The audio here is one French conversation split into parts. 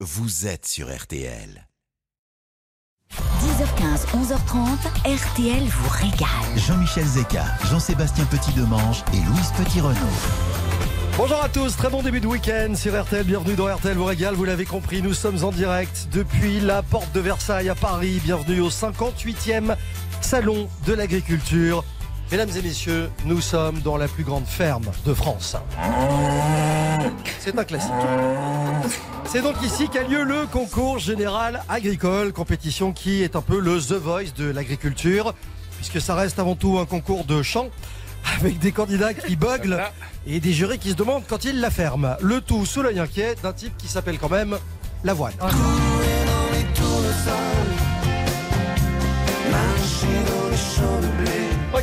vous êtes sur RTL. 10h15, 11h30, RTL vous régale. Jean-Michel Zeka, Jean-Sébastien Petit-Demange et Louise Petit-Renaud. Bonjour à tous, très bon début de week-end sur RTL, bienvenue dans RTL vous régale, vous l'avez compris, nous sommes en direct depuis la porte de Versailles à Paris, bienvenue au 58e Salon de l'Agriculture. Mesdames et messieurs, nous sommes dans la plus grande ferme de France. C'est un classique. C'est donc ici qu'a lieu le concours général agricole, compétition qui est un peu le The Voice de l'agriculture, puisque ça reste avant tout un concours de chant, avec des candidats qui buglent et des jurys qui se demandent quand ils la ferment. Le tout sous l'œil inquiet d'un type qui s'appelle quand même Lavoine.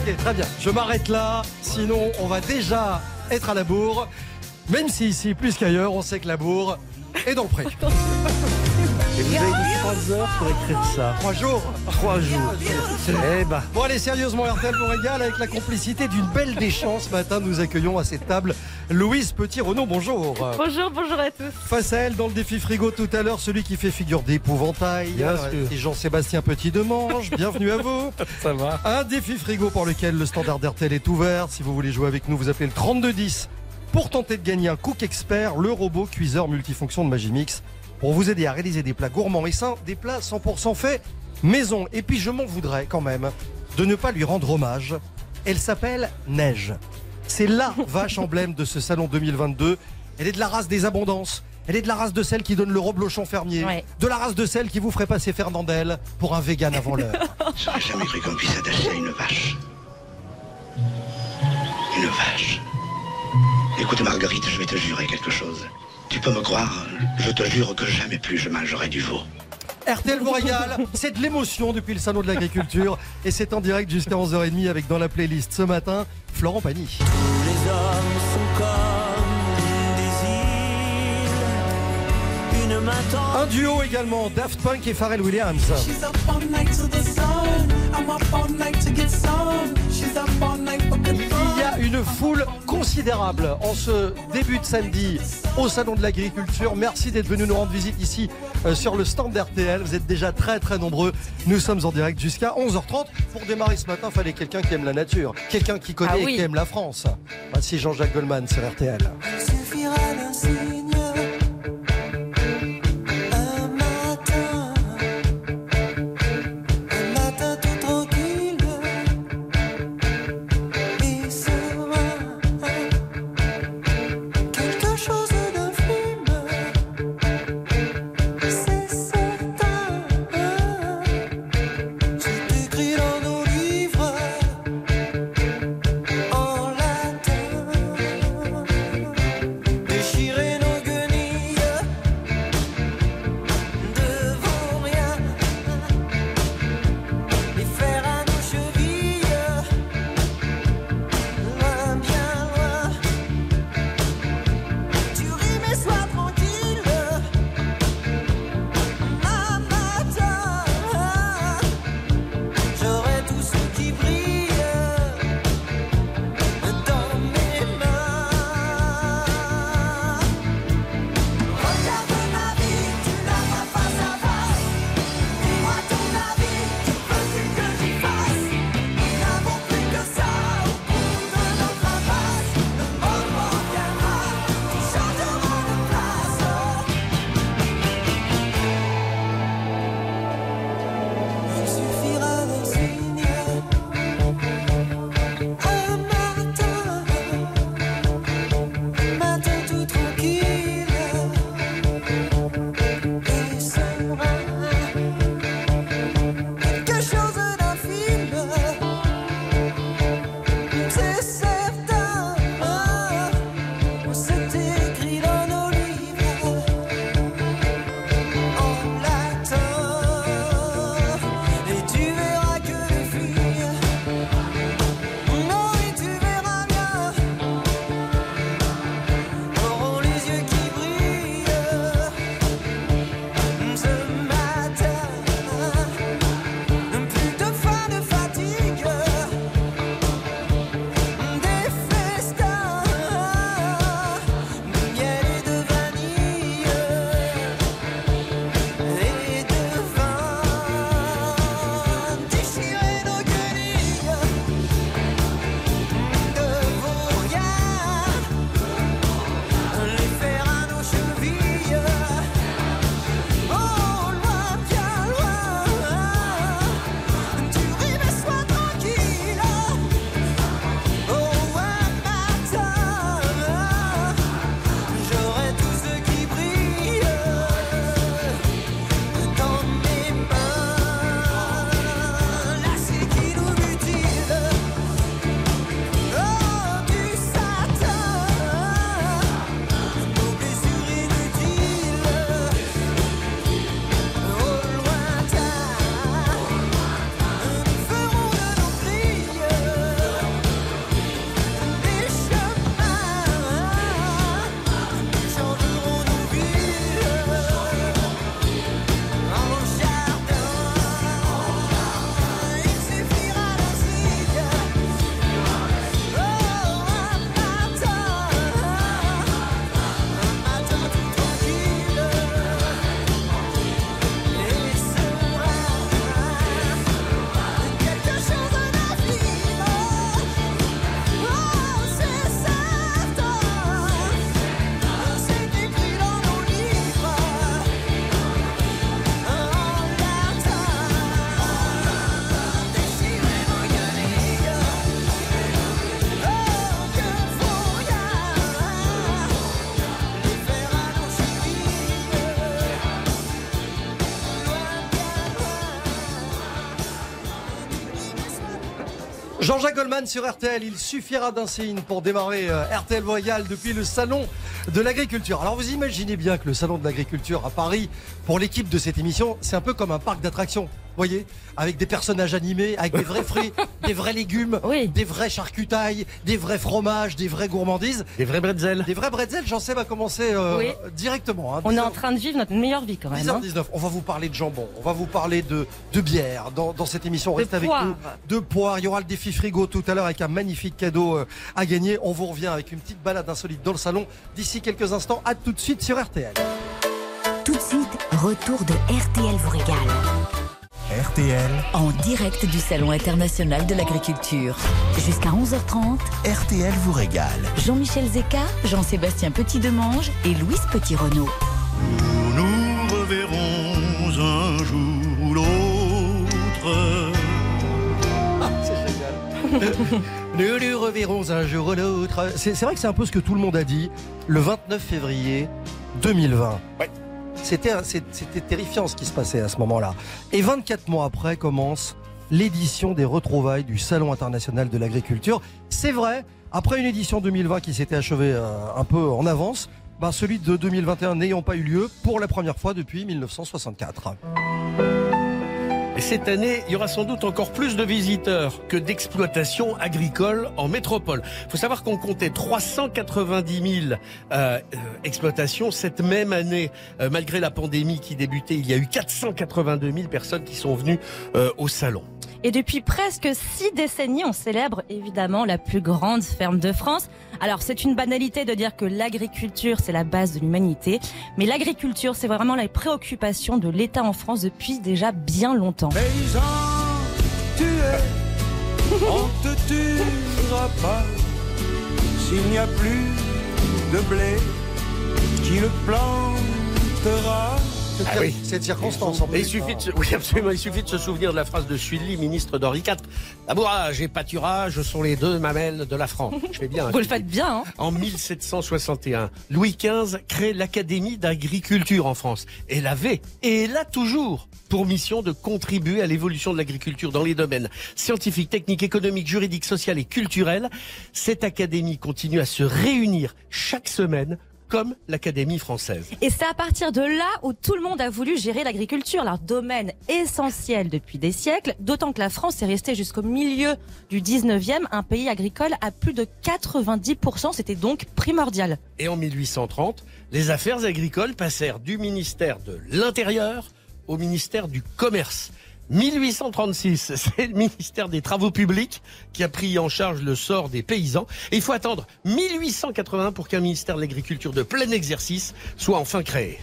Ok, très bien. Je m'arrête là. Sinon, on va déjà être à la bourre. Même si ici, plus qu'ailleurs, on sait que la bourre est dans le pré. Et vous avez mis 3 heures pour écrire ça. Trois jours. 3 jours. Eh ben, Bon, allez, sérieusement, RTL vous régale avec la complicité d'une belle deschamps. Ce matin, nous accueillons à cette table Louise Petit-Renaud. Bonjour. Bonjour, bonjour à tous. Face à elle, dans le défi frigo tout à l'heure, celui qui fait figure d'épouvantail. Bien sûr. C'est Jean-Sébastien Petit-Demange. Bienvenue à vous. ça va. Un défi frigo pour lequel le standard d'RTL est ouvert. Si vous voulez jouer avec nous, vous appelez le 3210 pour tenter de gagner un Cook Expert, le robot cuiseur multifonction de Magimix, pour vous aider à réaliser des plats gourmands et sains, des plats 100% faits maison. Et puis je m'en voudrais quand même de ne pas lui rendre hommage. Elle s'appelle Neige. C'est la vache emblème de ce salon 2022. Elle est de la race des abondances. Elle est de la race de celle qui donne le reblochon fermier. Ouais. De la race de celle qui vous ferait passer Fernandel pour un vegan avant l'heure. J'aurais jamais cru qu'on puisse s'attacher à une vache. Une vache. Écoute Marguerite, je vais te jurer quelque chose. Tu peux me croire, je te jure que jamais plus je mangerai du veau. RTL vous régale, c'est de l'émotion depuis le salon de l'agriculture et c'est en direct jusqu'à 11h30 avec dans la playlist ce matin Florent Pagny. Les hommes sont comme des îles. Une main tendue. Un duo également, Daft Punk et Pharrell Williams. Il y a une foule considérable en ce début de samedi au salon de l'agriculture. Merci d'être venu nous rendre visite ici euh, sur le stand d'RTL. Vous êtes déjà très très nombreux. Nous sommes en direct jusqu'à 11h30. Pour démarrer ce matin, fallait quelqu'un qui aime la nature, quelqu'un qui connaît Ah et qui aime la France. Voici Jean-Jacques Goldman sur RTL. suffira Jean-Jacques Goldman sur RTL, il suffira d'un signe pour démarrer euh, RTL Voyal depuis le salon de l'agriculture. Alors vous imaginez bien que le salon de l'agriculture à Paris, pour l'équipe de cette émission, c'est un peu comme un parc d'attractions. Voyez Avec des personnages animés, avec des vrais fruits, des vrais légumes, Oui. des vrais charcutailles, des vrais fromages, des vraies gourmandises. Des vrais bretzels. Des vrais bretzels, j'en sais, va commencer euh, Oui. directement. hein. On est en train de vivre notre meilleure vie quand même. hein. 10h19, on va vous parler de jambon, on va vous parler de, de bière dans, dans cette émission. Restez avec poire. nous. De poire. Il y aura le défi frigo tout à l'heure avec un magnifique cadeau euh, à gagner. On vous revient avec une petite balade insolite dans le salon d'ici quelques instants. À tout de suite sur RTL. Tout de suite, retour de RTL vous régale. RTL, En direct du Salon international de l'agriculture. Jusqu'à 11h30, RTL vous régale. Jean-Michel Zeka, Jean-Sébastien Petit-Demange et Louise Petit-Renault. Nous reverrons un jour ou l'autre. C'est génial. Nous nous reverrons un jour ou l'autre. C'est c'est vrai que c'est un peu ce que tout le monde a dit le 29 février 2020. Ouais. C'était terrifiant ce qui se passait à ce moment-là. Et 24 mois après commence l'édition des retrouvailles du Salon international de l'agriculture. C'est vrai, après une édition 2020 qui s'était achevée euh, un peu en avance, ben celui de 2021 n'ayant pas eu lieu pour la première fois depuis 1964. Et cette année, il y aura sans doute encore plus de visiteurs que d'exploitations agricoles en métropole. Il faut savoir qu'on comptait 390 000 euh, euh, exploitations cette même année. Euh, malgré la pandémie qui débutait, il y a eu 482 000 personnes qui sont venues euh, au salon. Et depuis presque six décennies, on célèbre évidemment la plus grande ferme de France. Alors c'est une banalité de dire que l'agriculture c'est la base de l'humanité, mais l'agriculture c'est vraiment la préoccupation de l'État en France depuis déjà bien longtemps. Paysan, tu es, on te tuera pas s'il n'y a plus de blé. Qui le plantera Cette, Ah oui. cette circonstance en plus. il suffit de se, oui, absolument, il suffit de se souvenir de la phrase de Sully, ministre d'Henri IV. Labourage et pâturage sont les deux mamelles de la France. Je fais bien. hein, Vous le faites bien, hein En 1761, Louis XV crée l'Académie d'agriculture en France. Elle avait, et elle a toujours, pour mission de contribuer à l'évolution de l'agriculture dans les domaines scientifiques, techniques, économiques, juridiques, sociaux et culturels. Cette académie continue à se réunir chaque semaine comme l'Académie française. Et c'est à partir de là où tout le monde a voulu gérer l'agriculture, leur domaine essentiel depuis des siècles, d'autant que la France est restée jusqu'au milieu du 19e un pays agricole à plus de 90%, c'était donc primordial. Et en 1830, les affaires agricoles passèrent du ministère de l'Intérieur au ministère du Commerce. 1836, c'est le ministère des Travaux publics qui a pris en charge le sort des paysans. Et il faut attendre 1880 pour qu'un ministère de l'Agriculture de plein exercice soit enfin créé.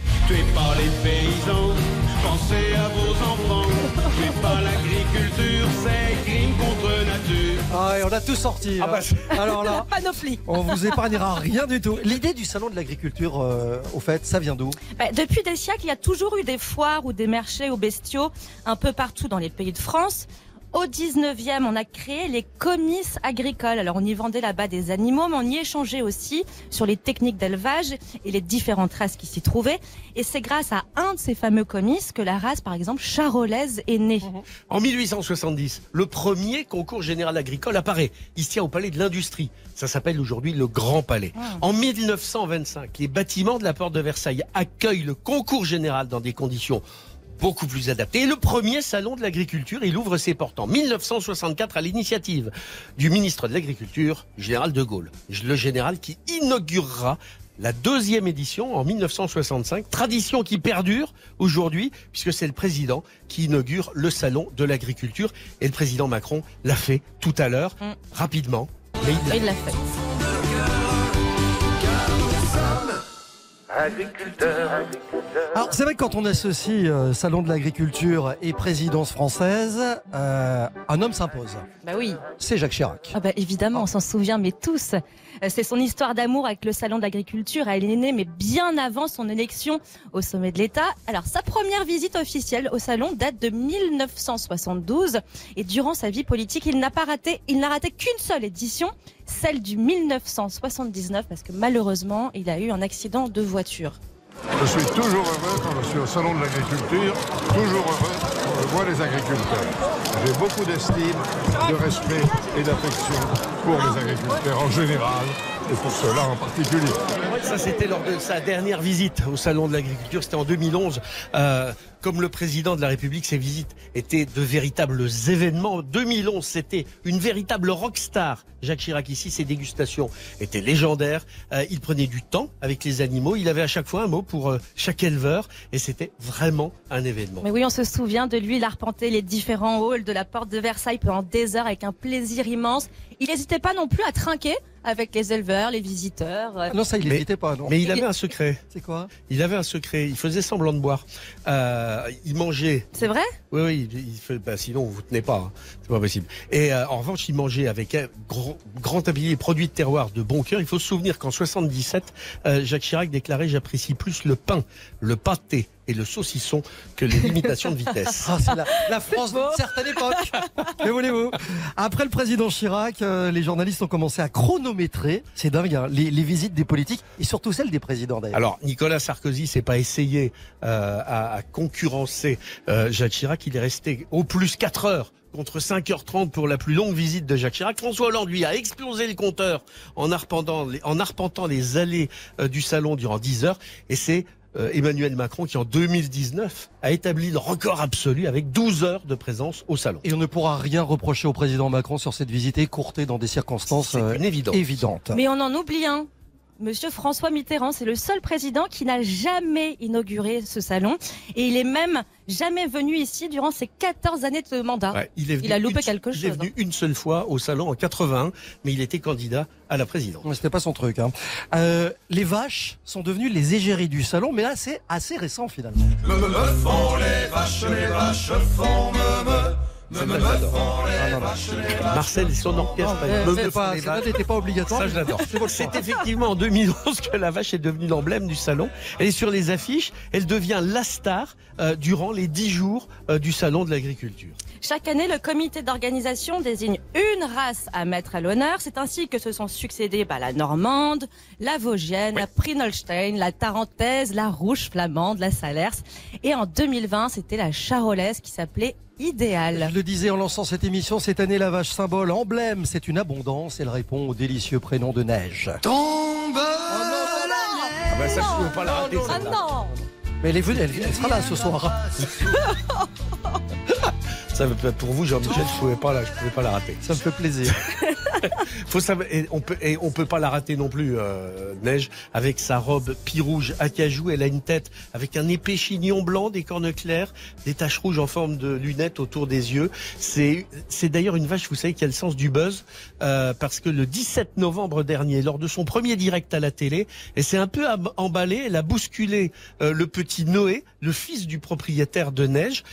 Ah, et on a tout sorti. Ah hein. bah, c'est- Alors là, Panoplie on vous épargnera rien du tout. L'idée du salon de l'agriculture, euh, au fait, ça vient d'où? Bah, Depuis des siècles, il y a toujours eu des foires ou des marchés aux bestiaux un peu partout dans les pays de France. Au 19e, on a créé les comices agricoles. Alors, on y vendait là-bas des animaux, mais on y échangeait aussi sur les techniques d'élevage et les différentes races qui s'y trouvaient. Et c'est grâce à un de ces fameux comices que la race, par exemple, charolaise est née. En 1870, le premier concours général agricole apparaît, ici au Palais de l'Industrie. Ça s'appelle aujourd'hui le Grand Palais. Ah. En 1925, les bâtiments de la porte de Versailles accueillent le concours général dans des conditions beaucoup plus adaptées. Et le premier salon de l'agriculture, il ouvre ses portes en 1964 à l'initiative du ministre de l'Agriculture, général de Gaulle. Le général qui inaugurera la deuxième édition en 1965, tradition qui perdure aujourd'hui puisque c'est le président qui inaugure le salon de l'agriculture et le président Macron l'a fait tout à l'heure, Mm. rapidement. Mais il l'a Et fait. Alors, c'est vrai que quand on associe euh, salon de l'agriculture et présidence française, euh, un homme s'impose. Bah oui. C'est Jacques Chirac. Ah bah évidemment, on s'en souvient, mais tous. Euh, C'est son histoire d'amour avec le salon de l'agriculture. Elle est née, mais bien avant son élection au sommet de l'État. Alors, sa première visite officielle au salon date de 1972. Et durant sa vie politique, il n'a pas raté, il n'a raté qu'une seule édition, celle du 1979, parce que malheureusement, il a eu un accident de voiture. Je suis toujours heureux quand je suis au salon de l'agriculture, toujours heureux quand je vois les agriculteurs. J'ai beaucoup d'estime, de respect et d'affection pour les agriculteurs en général et pour ceux-là en particulier. Ça, c'était lors de sa dernière visite au Salon de l'Agriculture. C'était en 2011. Euh, comme le président de la République, ses visites étaient de véritables événements. 2011, c'était une véritable rockstar. Jacques Chirac ici, ses dégustations étaient légendaires. Euh, il prenait du temps avec les animaux. Il avait à chaque fois un mot pour euh, chaque éleveur. Et c'était vraiment un événement. Mais oui, on se souvient de lui, il arpentait les différents halls de la porte de Versailles pendant des heures avec un plaisir immense. Il n'hésitait pas non plus à trinquer avec les éleveurs, les visiteurs. euh, Non, ça, il n'hésitait pas, non Mais il avait un secret. C'est quoi? Il avait un secret. Il faisait semblant de boire. Euh, il mangeait C'est vrai? Oui, oui, il il fait, bah, sinon vous tenez pas, hein. c'est pas possible. Et euh, en revanche, il mangeait avec un grand, grand tablier produits de terroir de bon cœur. Il faut se souvenir qu'en 77, euh, Jacques Chirac déclarait j'apprécie plus le pain, le pâté et le saucisson que les limitations de vitesse. Ah, c'est la, la France d'une certaine époque. Que voulez-vous? Après le président Chirac, euh, les journalistes ont commencé à chronométrer, c'est dingue, hein, les, les visites des politiques et surtout celles des présidents d'ailleurs. Alors Nicolas Sarkozy s'est pas essayé euh, à, à concurrencer euh, Jacques Chirac. Il est resté au plus 4 heures contre 5h30 pour la plus longue visite de Jacques Chirac. François Hollande, lui, a explosé le compteur en arpentant les, en arpentant les allées euh, du salon durant 10 heures. Et c'est euh, Emmanuel Macron qui, en 2019, a établi le record absolu avec 12 heures de présence au salon. Et on ne pourra rien reprocher au président Macron sur cette visite écourtée dans des circonstances euh, évidentes. Mais on en oublie un. Monsieur François Mitterrand, c'est le seul président qui n'a jamais inauguré ce salon. Et il est même jamais venu ici durant ses 14 années de mandat. Ouais, il, est venu Il a loupé une- quelque Il est chose, venu une seule fois au salon en 81, mais il était candidat à la présidence. Ouais, C'était pas son truc. Hein. Euh, les vaches sont devenues les égéries du salon, mais là c'est assez récent finalement. Et son orchestre. Euh, me- C'est pas- font les ça vaches. n'était pas obligatoire. Ça, je l'adore. C'est effectivement en 2011 que la vache est devenue l'emblème du salon. Elle est sur les affiches. Elle devient la star euh, durant les 10 jours euh, du salon de l'agriculture. Chaque année, le comité d'organisation désigne une race à mettre à l'honneur. C'est ainsi que se sont succédés bah, la normande, la vosgienne, la Prinolstein, la tarentaise, la rouge flamande, la salers. Et en 2020, c'était la charolaise qui s'appelait Idéal. Je le disais en lançant cette émission, cette année la vache symbole, emblème, c'est une abondance. Elle répond au délicieux prénom de neige. Ah bah ça, je pouvais pas la rater. Ah celle-là. non Mais elle est venue, elle, elle sera là ce soir. Ça, pour vous, Jean-Michel, je pouvais pas la, je pouvais pas la rater. Ça me fait plaisir. Faut savoir, et on peut, et on peut pas la rater non plus, euh, Neige, avec sa robe pie-rouge acajou. Elle a une tête avec un épais chignon blanc, des cornes claires, des taches rouges en forme de lunettes autour des yeux. C'est, c'est d'ailleurs une vache, vous savez, qui a le sens du buzz, euh, parce que le 17 novembre dernier, lors de son premier direct à la télé, elle s'est un peu emballée. Elle a bousculé euh, le petit Noé, le fils du propriétaire de Neige.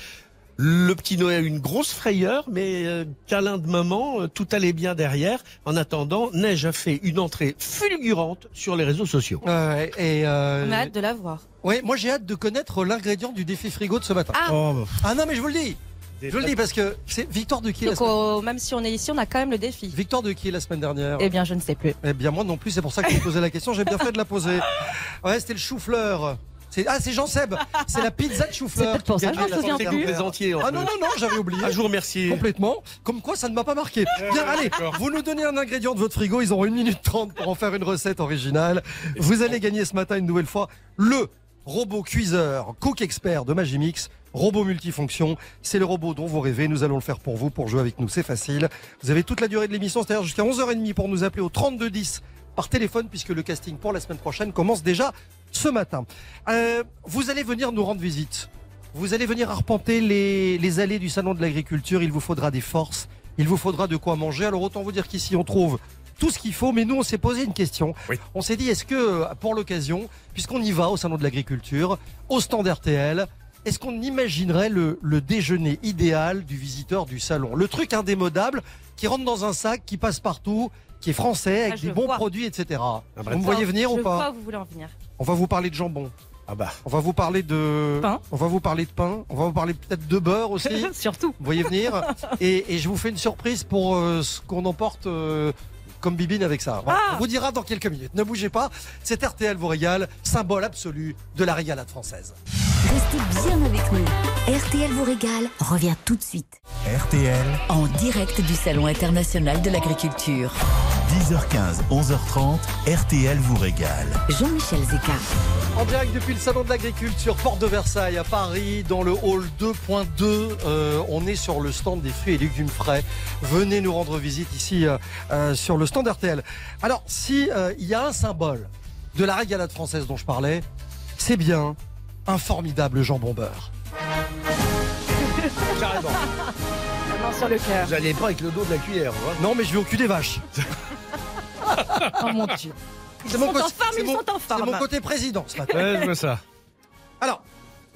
Le petit Noé a eu une grosse frayeur, mais euh, câlin de maman, euh, tout allait bien derrière. En attendant, Neige a fait une entrée fulgurante sur les réseaux sociaux. Ouais, et euh, On a hâte de la voir. ouais, moi j'ai hâte de connaître l'ingrédient du défi frigo de ce matin. Ah, Oh, bah, Ah non mais je vous le dis, je vous le dis parce que c'est victoire de qui la donc semaine... oh, même si on est ici, on a quand même le défi. Victoire de qui la semaine dernière Eh bien, je ne sais plus. Eh bien moi non plus, c'est pour ça que je posais la question, j'ai bien fait de la poser. Ouais, c'était le chou-fleur. C'est ah c'est Jean Seb, c'est la pizza de chou-fleur. C'est pour ça, je souviens plus. en Ah non non non, j'avais oublié. Je vous remercie. Complètement. Comme quoi, ça ne m'a pas marqué. Bien, allez, vous nous donnez un ingrédient de votre frigo. Ils auront une minute trente pour en faire une recette originale. Vous allez gagner ce matin une nouvelle fois le robot cuiseur Cook Expert de Magimix. Robot multifonction, c'est le robot dont vous rêvez. Nous allons le faire pour vous, pour jouer avec nous. C'est facile. Vous avez toute la durée de l'émission, c'est-à-dire jusqu'à 11h30 pour nous appeler au 3210 par téléphone, puisque le casting pour la semaine prochaine commence déjà ce matin. Euh, vous allez venir nous rendre visite. Vous allez venir arpenter les, les allées du salon de l'agriculture. Il vous faudra des forces. Il vous faudra de quoi manger. Alors autant vous dire qu'ici on trouve tout ce qu'il faut. Mais nous on s'est posé une question. Oui. On s'est dit est-ce que pour l'occasion, puisqu'on y va au salon de l'agriculture, au stand RTL, est-ce qu'on imaginerait le, le déjeuner idéal du visiteur du salon? Le truc indémodable qui rentre dans un sac, qui passe partout, qui est français, avec Ah, des bons vois. produits, etc. bah, vous me voyez venir je ou pas? vois où vous voulez en venir. On va vous parler de jambon. Ah bah. On va vous parler de Pain. On va vous parler de pain. On va vous parler peut-être de beurre aussi. Surtout. Vous voyez venir. Et, et je vous fais une surprise pour euh, ce qu'on emporte euh, comme Bibine avec ça. Voilà. On vous dira dans quelques minutes. Ne bougez pas. C'est RTL vous régale, symbole absolu de la régalade française. Restez bien avec nous. RTL vous régale revient tout de suite. RTL, En direct du Salon international de l'agriculture. 10h15, 11h30, RTL vous régale. Jean-Michel Zeka. En direct depuis le salon de l'agriculture, porte de Versailles à Paris, dans le hall 2.2. Euh, on est sur le stand des fruits et légumes frais. Venez nous rendre visite ici euh, euh, sur le stand RTL. Alors, si euh, il y a un symbole de la régalade française dont je parlais, c'est bien un formidable jambon beurre. Carrément. Main sur le cœur. Vous allez pas avec le dos de la cuillère, hein. Non, mais je vais au cul des vaches. Oh mon dieu. Ils C'est sont mon en côté- forme, c'est ils mon- sont en C'est forme. mon côté président ce matin. Ouais, je vois ça. Alors,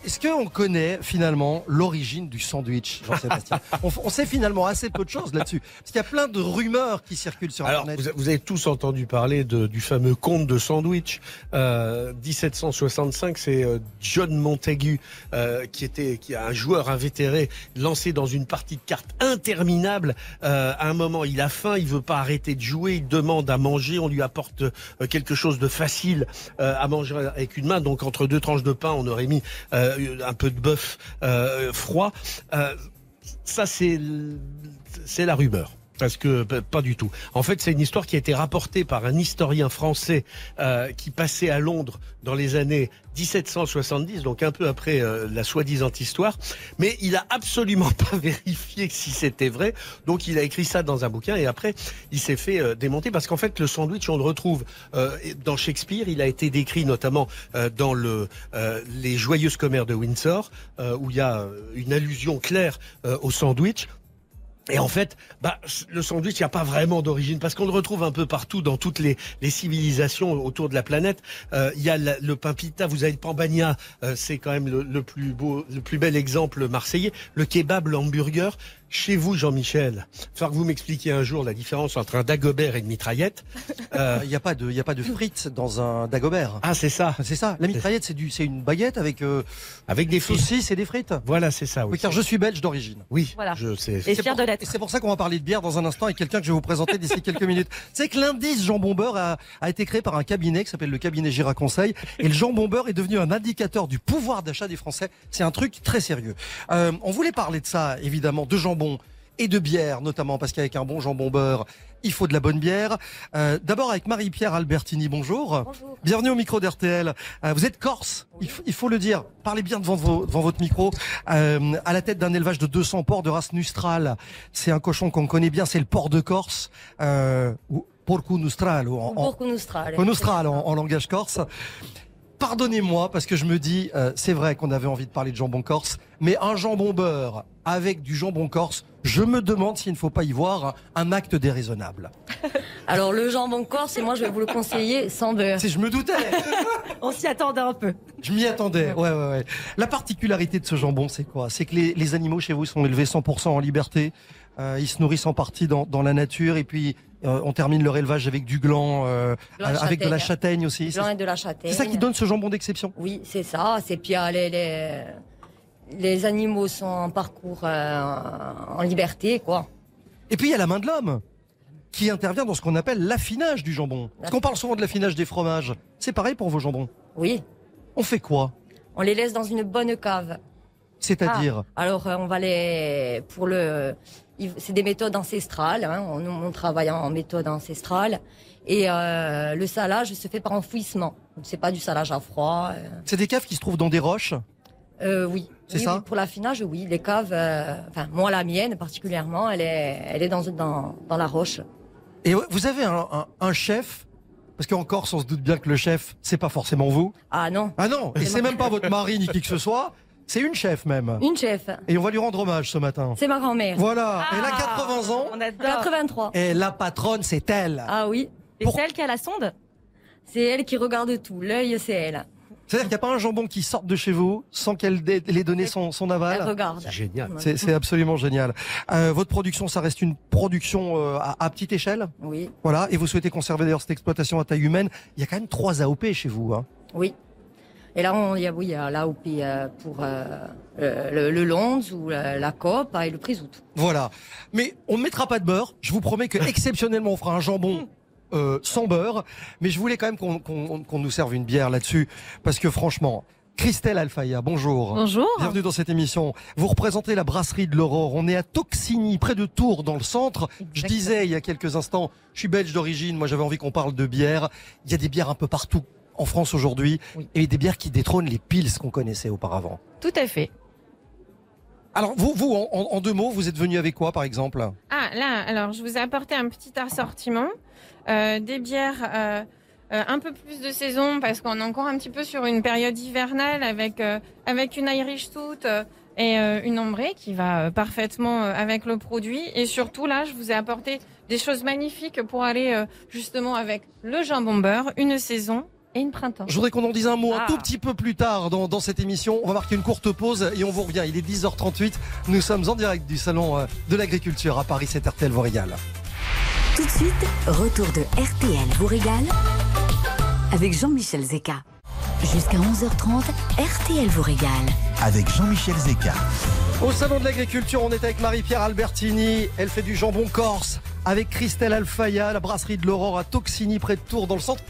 est-ce qu'on connaît finalement l'origine du sandwich, Jean-Sébastien on, on sait finalement assez peu de choses là-dessus. Parce qu'il y a plein de rumeurs qui circulent sur Alors, Internet. vous, vous avez tous entendu parler de- du fameux conte de sandwich. Euh, 1765, c'est euh, John Montagu, euh, qui était qui a un joueur invétéré, lancé dans une partie de cartes interminable. Euh, à un moment, il a faim, il veut pas arrêter de jouer, il demande à manger, on lui apporte euh, quelque chose de facile euh, à manger avec une main. Donc, entre deux tranches de pain, on aurait mis euh, un peu de bœuf euh, froid. Euh, ça, c'est la rumeur. Parce que p- pas du tout. En fait, c'est une histoire qui a été rapportée par un historien français euh, qui passait à Londres dans les années 1770, donc un peu après euh, la soi-disant histoire. Mais il a absolument pas vérifié si c'était vrai. Donc il a écrit ça dans un bouquin et après il s'est fait euh, démonter parce qu'en fait le sandwich on le retrouve euh, dans Shakespeare. Il a été décrit notamment euh, dans le euh, les joyeuses commères de Windsor où il y a une allusion claire au sandwich. Et en fait, bah, le sandwich, il n'y a pas vraiment d'origine parce qu'on le retrouve un peu partout dans toutes les, les civilisations autour de la planète. Euh, Il y a le pain pita, vous avez le pambagna, euh, c'est quand même le, le plus beau, le plus bel exemple marseillais. Le kebab, le hamburger. Chez vous, Jean-Michel, falloir que vous m'expliquiez un jour la différence entre un dagobert et une mitraillette. Euh, Il n'y a pas de, il y a pas de frites dans un dagobert. ah, c'est ça, C'est ça. La mitraillette, c'est du, c'est une baguette avec euh, avec des saucisses. et des frites. Voilà, c'est ça. Oui, Oui, car je suis belge d'origine. oui Voilà. je sais. Et C'est fier pour- de Et l'être. c'est pour ça qu'on va parler de bière dans un instant avec quelqu'un que je vais vous présenter d'ici quelques minutes. C'est que l'indice jambon beurre a, a été créé par un cabinet qui s'appelle le cabinet Gira Conseil. Et le jambon beurre est devenu un indicateur du pouvoir d'achat des Français. C'est un truc très sérieux. Euh, on voulait parler de ça, évidemment, de jambon et de bière, notamment parce qu'avec un bon jambon beurre, il faut de la bonne bière. Euh, D'abord avec Marie-Pierre Albertini, bonjour. Bonjour. Bienvenue au micro d'RTL. Euh, vous êtes corse, il, faut, il faut le dire. Parlez bien devant, vos- devant votre micro. Euh, à la tête d'un élevage de 200 porcs de race Nustral. C'est un cochon qu'on connaît bien, c'est le porc de Corse. Euh, ou Porco Nustral, ou en, en, en langage corse. Pardonnez-moi parce que je me dis, euh, c'est vrai qu'on avait envie de parler de jambon corse, mais un jambon beurre avec du jambon corse, je me demande s'il ne faut pas y voir un acte déraisonnable. Alors le jambon corse, et moi je vais vous le conseiller sans beurre. Si je me doutais On s'y attendait un peu. Je m'y attendais. Ouais, ouais, ouais. La particularité de ce jambon, c'est quoi? C'est que les, les animaux chez vous sont élevés 100% en liberté. Euh, ils se nourrissent en partie dans, dans la nature et puis euh, on termine leur élevage avec du gland, euh, avec de la châtaigne. aussi. C'est et de la châtaigne. c'est ça qui donne ce jambon d'exception. Oui, c'est ça. C'est puis euh, les, les, les animaux sont en parcours euh, en liberté, quoi. Et puis il y a la main de l'homme qui intervient dans ce qu'on appelle l'affinage du jambon. Parce qu'on parle souvent de l'affinage des fromages. C'est pareil pour vos jambons. Oui. On fait quoi? On les laisse dans une bonne cave. C'est-à-dire Ah, alors euh, on va les pour le c'est des méthodes ancestrales hein, on, on travaille en méthode ancestrale. Et euh, le salage se fait par enfouissement. C'est pas du salage à froid euh, C'est des caves qui se trouvent dans des roches. euh, oui. C'est Oui, ça oui, pour l'affinage oui. Les caves enfin moi la mienne particulièrement elle est elle est dans dans dans la roche. Et vous avez un, un- un chef parce qu'en Corse, on se doute bien que le chef, c'est pas forcément vous. ah non. Ah non, et c'est même pas votre mari ni qui que ce soit. C'est une chef même. une chef Et on va lui rendre hommage ce matin. c'est ma grand-mère Voilà, elle a Ah, 80 ans. On adore. 83 Et la patronne, c'est elle. ah oui Et Pour- c'est elle qui a la sonde? C'est elle qui regarde tout l'œil c'est elle C'est-à-dire qu'il n'y a pas un jambon qui sorte de chez vous sans qu'elle dé- ait donné son, son elle aval. regarde C'est génial. C'est c'est absolument génial. Euh, votre production, ça reste une production euh, à, à petite échelle? oui Voilà. Et vous souhaitez conserver d'ailleurs cette exploitation à taille humaine? Il y a quand même trois AOP chez vous. Hein. Oui. Et là, on, il y a, oui, il y a l'AOP euh, pour euh, le, le, ou la, la COP et le Prisout. Voilà. Mais on ne mettra pas de beurre. Je vous promets que exceptionnellement, on fera un jambon euh, sans beurre. Mais je voulais quand même qu'on qu'on- qu'on nous serve une bière là-dessus, parce que franchement, Christelle Alfaya, bonjour. Bonjour. Bienvenue dans cette émission. Vous représentez la brasserie de l'Aurore. On est à Toxigny, près de Tours, dans le centre. Je disais il y a quelques instants, je suis belge d'origine. Moi, j'avais envie qu'on parle de bière. Il y a des bières un peu partout en France aujourd'hui, et des bières qui détrônent les pils qu'on connaissait auparavant. Tout à fait. Alors, vous, vous, en, deux mots, vous êtes venu avec quoi, par exemple? Ah, là, alors, je vous ai apporté un petit assortiment. euh, des bières euh, euh, un peu plus de saison parce qu'on est encore un petit peu sur une période hivernale avec, avec une Irish Stout et une ombrée qui va parfaitement avec le produit. Et surtout, là, je vous ai apporté des choses magnifiques pour aller justement avec le jambon beurre, une saison et une printemps. Je voudrais qu'on en dise un mot un Ah. tout petit peu plus tard dans, dans cette émission. On va marquer une courte pause et on vous revient. Il est 10h38. Nous sommes en direct du salon euh, de l'agriculture à Paris, c'est RTL vous régale. Tout de suite, retour de RTL vous régale avec Jean-Michel Zeka. Jusqu'à 11h30, RTL vous régale. Avec Jean-Michel Zeka. Au salon de l'agriculture, on est avec Marie-Pierre Albertini. Elle fait du jambon corse avec Christelle Alfaya, la brasserie de l'Aurore à Toxigny, près de Tours, dans le centre.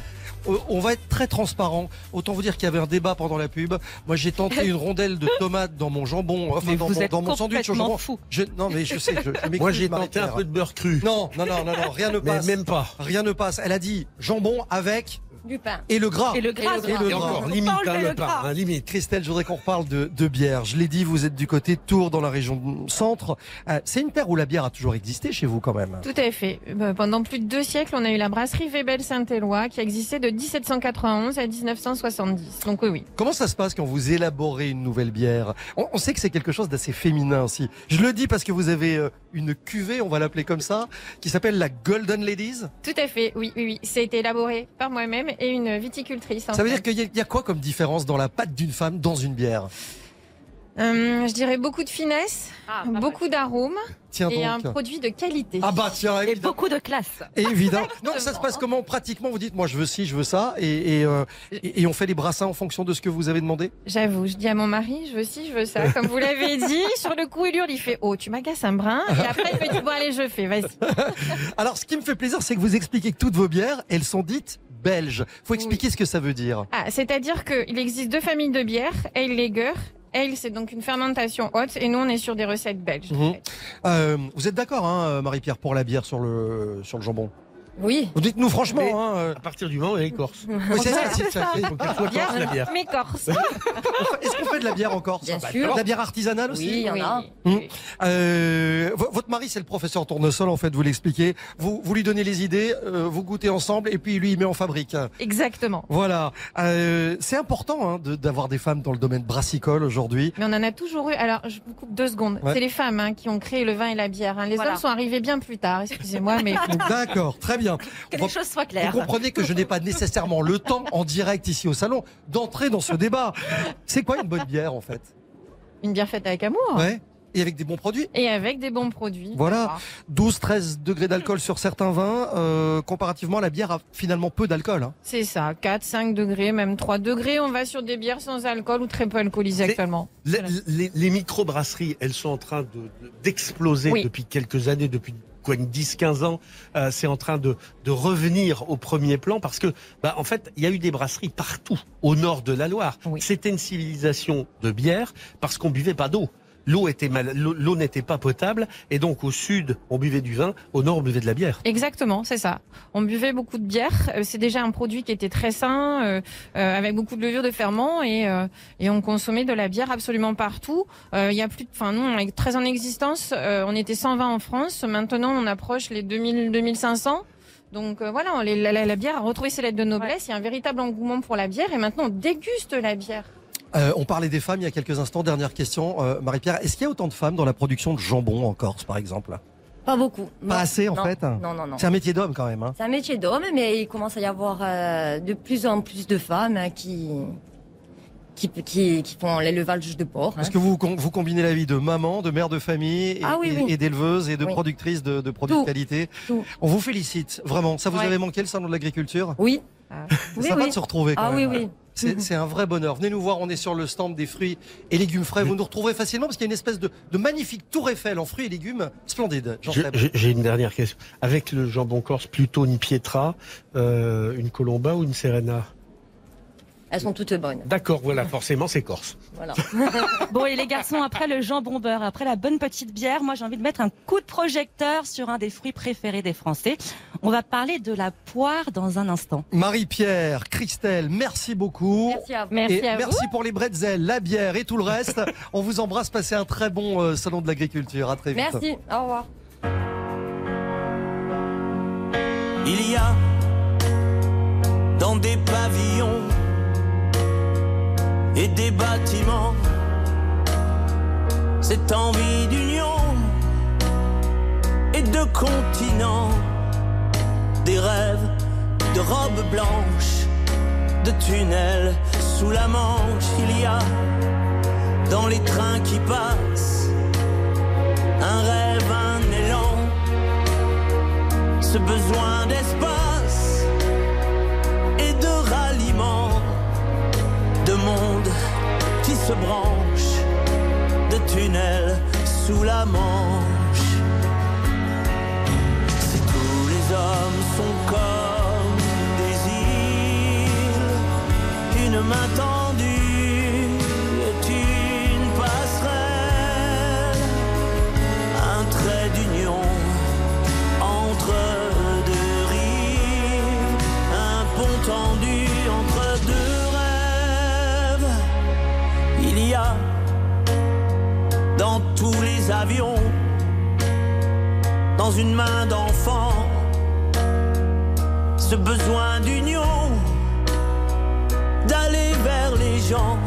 Euh, On va être très transparent. Autant vous dire qu'il y avait un débat pendant la pub. Moi, j'ai tenté une rondelle de tomate dans mon jambon, enfin Mais dans, vous mon, êtes dans mon sandwich au complètement jambon. fou. Je- non, mais je sais. Je, Moi, j'ai tenté un peu de beurre cru. Non, non, non, non, non, rien ne Mais passe. même pas. Rien ne passe. Elle a dit jambon avec Du pain. et le gras. Et le gras, Et le Et gras. encore, limite, hein, le pain, hein, limite. Christelle, je voudrais qu'on reparle de, de bière. Je l'ai dit, vous êtes du côté de Tours, dans la région centre. Euh, c'est une terre où la bière a toujours existé chez vous, quand même. Tout à fait. Euh, Pendant plus de deux siècles, on a eu la brasserie Webel Saint-Éloi qui a existé de 1791 à 1970. Donc oui, oui. Comment ça se passe quand vous élaborez une nouvelle bière? On, on sait que c'est quelque chose d'assez féminin aussi. Je le dis parce que vous avez euh, une cuvée, on va l'appeler comme ça, qui s'appelle la Golden Ladies. Tout à fait, oui, oui, oui. Ça a été élaboré par moi-même et une viticultrice. Ça veut fait. dire qu'il y, a- il y a quoi comme différence dans la pâte d'une femme dans une bière Euh, je dirais beaucoup de finesse, beaucoup d'arômes et un donc. produit de qualité. Ah bah tiens, Et beaucoup de classe. Évidemment. Non, ça se passe comment pratiquement Vous dites, moi je veux ci, je veux ça, et, et, euh, et- et on fait les brassins en fonction de ce que vous avez demandé? J'avoue, je dis à mon mari, je veux ci, je veux ça. Comme vous l'avez dit, sur le coup, il hurle, il fait Oh, tu m'agaces un brin. Et après, il me dit Bon, allez, je fais, vas-y. Alors, ce qui me fait plaisir, c'est que vous expliquez que toutes vos bières, elles sont dites belges. Faut expliquer ce que ça veut dire. Ah, c'est-à-dire qu'il existe deux familles de bières, Ale Lager. Ale, c'est donc une fermentation haute, et nous, on est sur des recettes belges. Mhm. Euh, vous êtes d'accord, hein, Marie-Pierre, pour la bière sur le sur le jambon? Oui. Vous dites-nous franchement. Mais hein, euh, À partir du moment où elle est corse. oui, c'est ça, c'est ça. Il faut qu'elle soit corse, la bière. Mais corse. Est-ce qu'on fait de la bière en Corse? Bien Bah, sûr. De la bière artisanale aussi? Oui, il y en a. Hum. Euh, vo- votre mari, c'est le professeur Tournesol, en fait, vous l'expliquez. Vous, vous lui donnez les idées, euh, vous goûtez ensemble, et puis lui, il met en fabrique. Exactement. Voilà. Euh, c'est important hein, de- d'avoir des femmes dans le domaine brassicole aujourd'hui. Mais on en a toujours eu. Alors, je vous coupe deux secondes. Ouais. C'est les femmes hein, qui ont créé le vin et la bière. hein. Les Voilà. hommes sont arrivés bien plus tard. Excusez-moi, mais D'accord, très bien. Que On va- les choses soient Vous claires. comprenez que je n'ai pas nécessairement le temps en direct ici au salon d'entrer dans ce débat. C'est quoi une bonne bière en fait? Une bière faite avec amour. Ouais. Et avec des bons produits Et avec des bons produits. Voilà. 12-13 degrés d'alcool sur certains vins. euh, comparativement, la bière a finalement peu d'alcool. hein. C'est ça, 4, 5 degrés, même 3 degrés. On va sur des bières sans alcool ou très peu alcoolisées actuellement. Les, les, les microbrasseries, elles sont en train de- de- d'exploser Oui. depuis quelques années, depuis quoi, une 10-15 ans. Euh, c'est en train de, de revenir au premier plan parce que, bah, en fait, il y a eu des brasseries partout au nord de la Loire. C'était une civilisation de bière parce qu'on buvait pas d'eau. L'eau était mal, l'eau n'était pas potable et donc au sud on buvait du vin, au nord on buvait de la bière. Exactement, c'est ça. On buvait beaucoup de bière. Euh, C'est déjà un produit qui était très sain, euh, euh, avec beaucoup de levure de ferment, et, euh, et on consommait de la bière absolument partout. Euh, Il y a plus, de- enfin nous, on est très en existence. Euh, on était 120 en France. Maintenant, on approche les 2000, 2500. Donc euh, voilà, les- la, la- la bière a retrouvé ses lettres de noblesse. Il y a un véritable engouement pour la bière, et maintenant on déguste la bière. Euh, on parlait des femmes il y a quelques instants. Dernière question, euh, Marie-Pierre. Est-ce qu'il y a autant de femmes dans la production de jambon en Corse, par exemple? Pas beaucoup. Pas assez, en Non. fait? Non, non, non. C'est un métier d'homme, quand même. hein. C'est un métier d'homme, mais il commence à y avoir euh, de plus en plus de femmes hein, qui, qui, qui, qui font l'élevage de porc. hein. Parce que vous, vous combinez la vie de maman, de mère de famille, et, Ah oui, oui. et d'éleveuse et de Oui. productrice de, de produits de qualité. Tout. On vous félicite, vraiment. Ça vous Ouais. avait manqué le salon de l'agriculture? Oui. Ah. Sympa oui. de se retrouver quand Ah même. oui, oui. C'est c'est un vrai bonheur. Venez nous voir, on est sur le stand des fruits et légumes frais. Vous nous retrouverez facilement parce qu'il y a une espèce de, de magnifique tour Eiffel en fruits et légumes splendide. J'ai une dernière question. Avec le jambon corse, plutôt une pietra, euh, une colomba ou une serena? Elles sont toutes bonnes. D'accord, voilà, forcément c'est corse. Voilà. Bon, et les garçons, après le jambon beurre, après la bonne petite bière, moi j'ai envie de mettre un coup de projecteur sur un des fruits préférés des Français. On va parler de la poire dans un instant. Marie-Pierre, Christelle, merci beaucoup. Merci à vous. Merci et à vous. merci pour les bretzels, la bière et tout le reste. on vous embrasse, passez un très bon euh, salon de l'agriculture. À très vite. Merci. Au revoir. Il y a dans des pavillons et des bâtiments. Cette envie d'union et de continent, des rêves de robes blanches, de tunnels sous la manche. Il y a dans les trains qui passent un rêve, un élan. Ce besoin d'espace et de ralliement, de monde qui se branche, de tunnels sous la manche. Si tous les hommes sont comme des îles, une main tendue ce besoin d'union, d'aller vers les gens,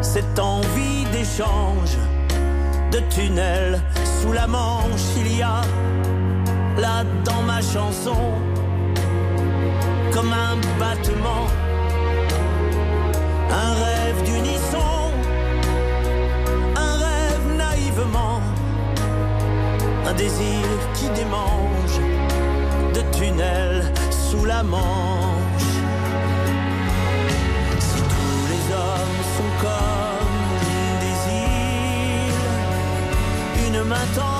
cette envie d'échange de tunnels sous la manche, il y a là dans ma chanson comme un battement, un rêve d'unisson, un rêve naïvement, un désir qui démange de tunnels sous la manche. Si tous les hommes sont comme des îles, une main tendue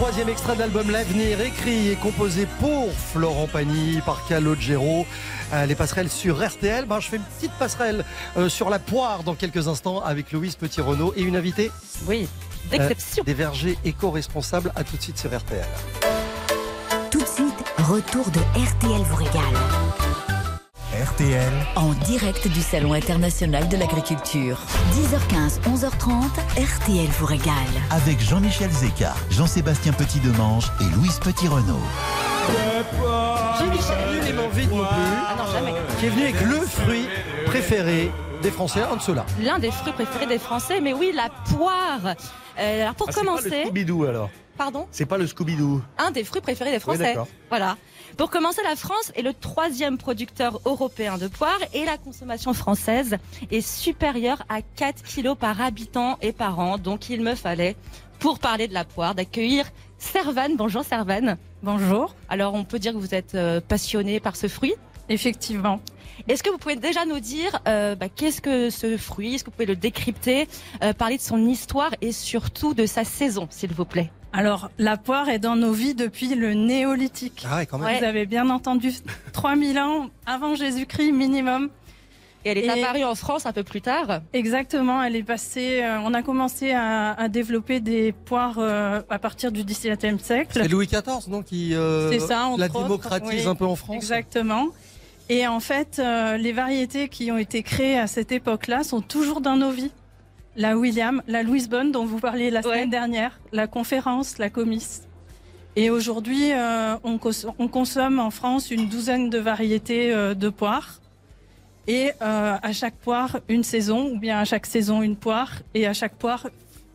troisième extrait de l'album L'avenir, écrit et composé pour Florent Pagny par Calogero. Euh, les passerelles sur RTL. Ben, je fais une petite passerelle euh, sur la poire dans quelques instants avec Louise Petit-Renault et une invitée Oui, euh, d'exception. des vergers éco-responsables. À tout de suite sur RTL. Tout de suite, retour de RTL vous régale. RTL, En direct du Salon international de l'agriculture. 10h15, 11h30, RTL vous régale. avec Jean-Michel Zeka, Jean-Sébastien Petit-Demange et Louise Petit-Renault. Jean-Michel Clément Vide non plus. Ah non, jamais. Qui est venu avec le fruit préféré des Français, un de ceux-là. L'un des fruits préférés des Français, mais oui, la poire. Euh, alors pour Ah, c'est pas le commencer, Scooby-Doo alors pardon, C'est pas le Scooby-Doo. un des fruits préférés des Français. d'accord. voilà. Pour commencer, la France est le troisième producteur européen de poire et la consommation française est supérieure à 4 kilos par habitant et par an. Donc il me fallait, pour parler de la poire, d'accueillir Servane. Bonjour Servane. Bonjour. Alors on peut dire que vous êtes euh, passionné par ce fruit? Effectivement. Est-ce que vous pouvez déjà nous dire euh, bah, qu'est-ce que ce fruit? Est-ce que vous pouvez le décrypter, euh, parler de son histoire et surtout de sa saison, s'il vous plaît? Alors, la poire est dans nos vies depuis le néolithique. Ah ouais, quand même. Vous avez bien entendu 3000 ans avant Jésus-Christ minimum. Et elle est apparue en France un peu plus tard. Exactement, elle est passée. euh, on a commencé à, à développer des poires euh, à partir du XVIIe siècle. C'est Louis XIV, non, qui euh, ça, la autres, démocratise oui, un peu en France. Exactement. Et en fait, euh, les variétés qui ont été créées à cette époque-là sont toujours dans nos vies. La William, la Louise Bonne dont vous parliez la semaine dernière, la conférence, la comice. Et aujourd'hui, euh, on, cons- on consomme en France une douzaine de variétés euh, de poires. Et euh, à chaque poire, une saison, ou bien à chaque saison, une poire, et à chaque poire,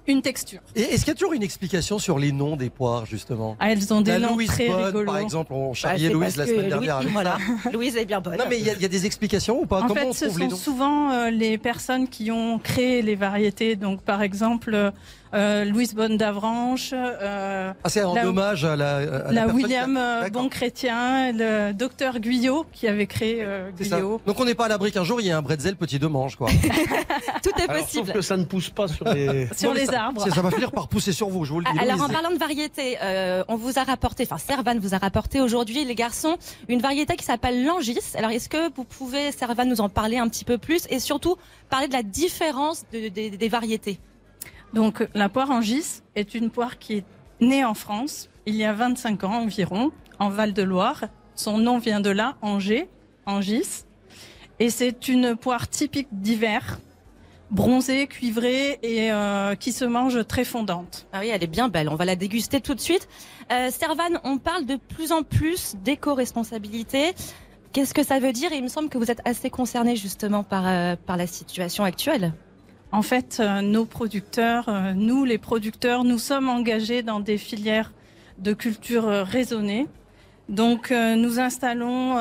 une texture. Et est-ce qu'il y a toujours une explication sur les noms des poires, justement Ah, elles ont des La noms Louise très Bonne, rigolos. par exemple, on Bah, charriait Louise la semaine dernière Louis- avec voilà. Louise est bien bonne. Non, mais il y, a- il y a des explications ou pas? En Comment fait, on ce les sont souvent euh, les personnes qui ont créé les variétés. Donc, par exemple, euh, Louise Bonne d'Avranches. euh, Ah, c'est en la- hommage à la, à la, la personne qui a- William euh, D'accord. Bon Chrétien, le docteur Guyot qui avait créé euh. Guyot. Donc on n'est pas à l'abri qu'un jour il y ait un bretzel petit de manche quoi. Tout est Alors, possible. sauf que ça ne pousse pas sur les. Sur Non, les ça- arbres. Ça va finir par pousser sur vous, je vous le dis. Alors Louise. en parlant de variété, euh, on vous a rapporté, enfin Servan vous a rapporté aujourd'hui, les garçons, une variété qui s'appelle l'angis. Alors est-ce que vous pouvez, Servan, nous en parler un petit peu plus et surtout parler de la différence de- de- des variétés? Donc, la poire Angis est une poire qui est née en France il y a 25 ans environ, en Val-de-Loire. Son nom vient de là, Angers, Angis. Et c'est une poire typique d'hiver, bronzée, cuivrée et euh, qui se mange très fondante. Ah oui, elle est bien belle. On va la déguster tout de suite. Euh, Servan, on parle de plus en plus d'éco-responsabilité. Qu'est-ce que ça veut dire? Et il me semble que vous êtes assez concerné justement par, euh, par la situation actuelle. En fait, euh, nos producteurs, euh, nous les producteurs, nous sommes engagés dans des filières de culture euh, raisonnée. Donc, nous installons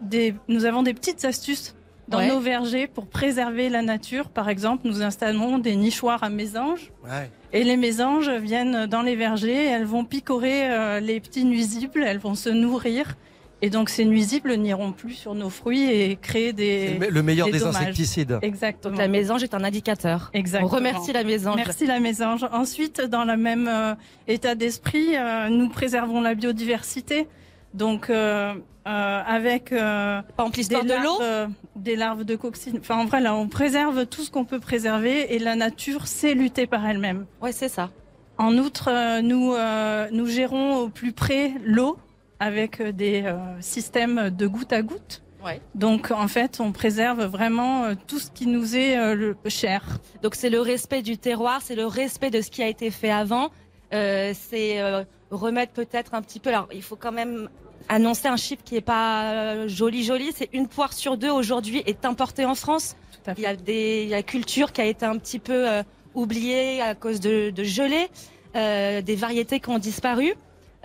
des, nous avons des petites astuces dans Ouais. nos vergers pour préserver la nature. Par exemple, nous installons des nichoirs à mésanges. Ouais. Et les mésanges viennent dans les vergers, elles vont picorer les petits nuisibles, elles vont se nourrir. Et donc ces nuisibles n'iront plus sur nos fruits et créer des le me- le meilleur des insecticides. Exactement. Donc la mésange est un indicateur. Exactement. On remercie la mésange. Merci la mésange. Ensuite, dans le même euh, état d'esprit, euh, nous préservons la biodiversité. Donc, euh, euh, avec euh, Par exemple, des de l'eau? larves, euh, des larves de coccinelle. Enfin, en vrai, là, on préserve tout ce qu'on peut préserver et la nature sait lutter par elle-même. Ouais, c'est ça. En outre, euh, nous, euh, nous gérons au plus près l'eau avec euh, des euh, systèmes de goutte à goutte. Ouais. Donc, en fait, on préserve vraiment euh, tout ce qui nous est euh, le- cher. Donc c'est le respect du terroir, c'est le respect de ce qui a été fait avant. C'est remettre peut-être un petit peu. Alors il faut quand même annoncer un chiffre qui est pas joli joli. C'est une poire sur deux aujourd'hui est importée en France. Tout à fait. Il y a des il y a culture qui a été un petit peu oubliée à cause de, de gelée, des variétés qui ont disparu.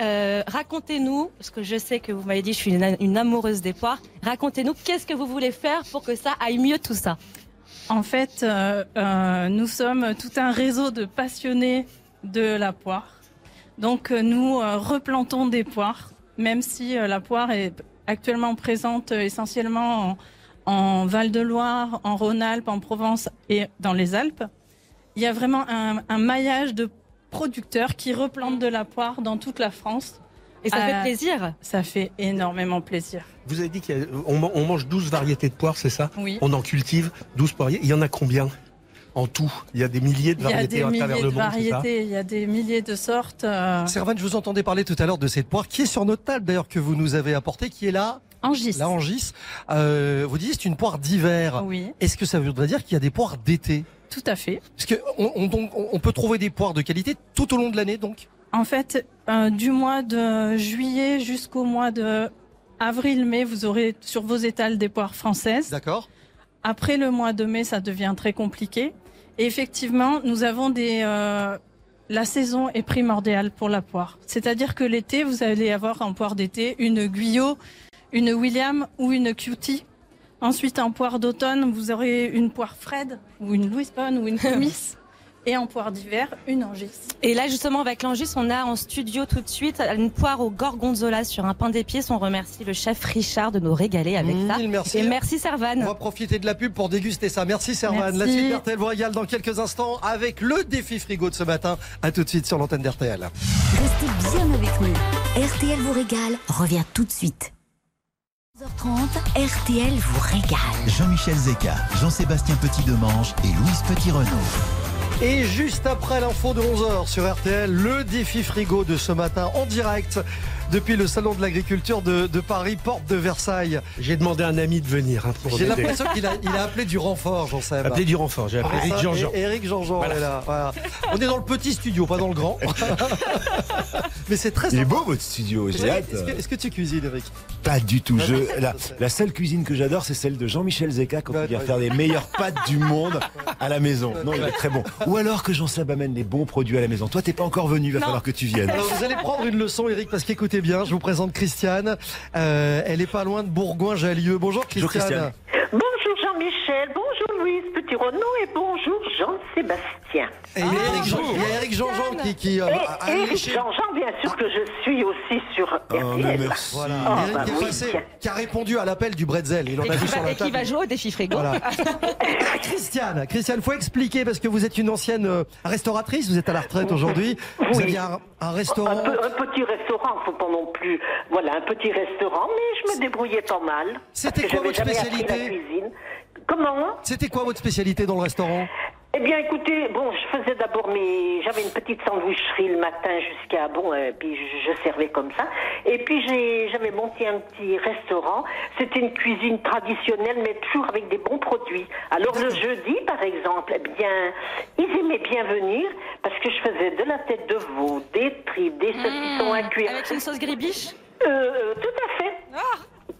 Euh, racontez-nous, parce que je sais que vous m'avez dit je suis une, amoureuse des poires. Racontez-nous qu'est-ce que vous voulez faire pour que ça aille mieux tout ça. En fait, euh, euh, nous sommes tout un réseau de passionnés de la poire. Donc, nous replantons des poires, même si la poire est actuellement présente essentiellement en, en Val-de-Loire, en Rhône-Alpes, en Provence et dans les Alpes. Il y a vraiment un, un maillage de producteurs qui replantent de la poire dans toute la France. Et ça Euh, fait plaisir. Ça fait énormément plaisir. Vous avez dit qu'on mange 12 variétés de poires, c'est ça? Oui. On en cultive 12 poiriers. Il y en a combien en tout? Il y a des milliers de Il y a variétés des à travers milliers le de monde, c'est ça? variétés, il y a des milliers de sortes. euh, Servan, je vous entendais parler tout à l'heure de cette poire qui est sur notre table d'ailleurs que vous nous avez apportée, qui est là. Angis. La Angis. Euh, vous dites c'est une poire d'hiver. Oui. Est-ce que ça voudrait dire qu'il y a des poires d'été? Tout à fait. Parce que on, on- on peut trouver des poires de qualité tout au long de l'année donc? En fait, euh, du mois de juillet jusqu'au mois de avril-mai, vous aurez sur vos étals des poires françaises. D'accord. Après le mois de mai, ça devient très compliqué. Et effectivement, nous avons des. euh, la saison est primordiale pour la poire. C'est-à-dire que l'été, vous allez avoir en poire d'été une Guyot, une William ou une Cutie. Ensuite, en poire d'automne, vous aurez une poire Fred ou une Louis Bonne ou une Comice. Et en poire d'hiver, une angis. Et là, justement, avec l'Angis, on a en studio tout de suite une poire au gorgonzola sur un pain d'épices. On remercie le chef Richard de nous régaler avec ça. Mille merci. Et merci Servan. On va profiter de la pub pour déguster ça. Merci Servan. La suite d'RTL vous régale dans quelques instants avec le défi frigo de ce matin. À tout de suite sur l'antenne d'RTL. Restez bien avec nous. RTL vous régale revient tout de suite. 11h30, RTL vous régale. Jean-Michel Zeka, Jean-Sébastien Petit-Demange et Louise Petit-Renaud. Et juste après l'info de 11h sur RTL, le défi frigo de ce matin en direct depuis le salon de l'agriculture de, de Paris, porte de Versailles. J'ai demandé à un ami de venir. hein, pour J'ai l'impression qu'il a, il a appelé du renfort, j'en sais. Appelé du renfort, j'ai appelé Eric Jean-Jean. Eric Jean-Jean Voilà. est là. voilà. On est dans le petit studio, pas dans le grand. Mais c'est très Il est beau votre studio, j'ai hâte. est-ce que- est-ce que tu cuisines, Eric? Pas du tout. Je, la, la seule cuisine que j'adore, c'est celle de Jean-Michel Zeka quand il vient faire les meilleures pâtes du monde à la maison. Non, il est très bon. Ou alors que Jean-Seb amène les bons produits à la maison. Toi, t'es pas encore venu, il va Non. falloir que tu viennes. Alors vous allez prendre une leçon, Eric, parce bien, je vous présente Christiane. Euh, elle est pas loin de Bourgoin-Jallieu. Bonjour Christiane. Christiane. Bonjour Jean-Michel, bonjour Louise Petit-Renaud et bonjour Jean-Sébastien. Et il y a Eric Jean- il y a Eric Jean-Jean qui, qui euh, a- Eric léché- Jean-Jean, bien sûr que je suis aussi sur RTL. Voilà. Oh, Eric bah qui, est oui. passé, qui a répondu à l'appel du Bretzel. Il en Et a qui vu sur va, la et qui table. va jouer au défi frigo. Voilà. Christiane, Christiane, faut expliquer parce que vous êtes une ancienne euh, restauratrice, vous êtes à la retraite aujourd'hui. Vous Oui. aviez un, un restaurant. Un, peu- un petit restaurant, faut pas non plus. Voilà, un petit restaurant, mais je me débrouillais pas mal. C'était parce que quoi j'avais votre jamais appris la spécialité? cuisine. Comment C'était quoi votre spécialité dans le restaurant Eh bien, écoutez, bon, je faisais d'abord mes, j'avais une petite sandwicherie le matin jusqu'à bon, euh, puis je, je servais comme ça. Et puis j'ai, j'avais monté un petit restaurant. C'était une cuisine traditionnelle, mais toujours avec des bons produits. Alors le jeudi, par exemple, eh bien, ils aimaient bien venir parce que je faisais de la tête de veau, des tripes, des saucissons à cuire. Avec une sauce gribiche Euh, euh, tout à fait.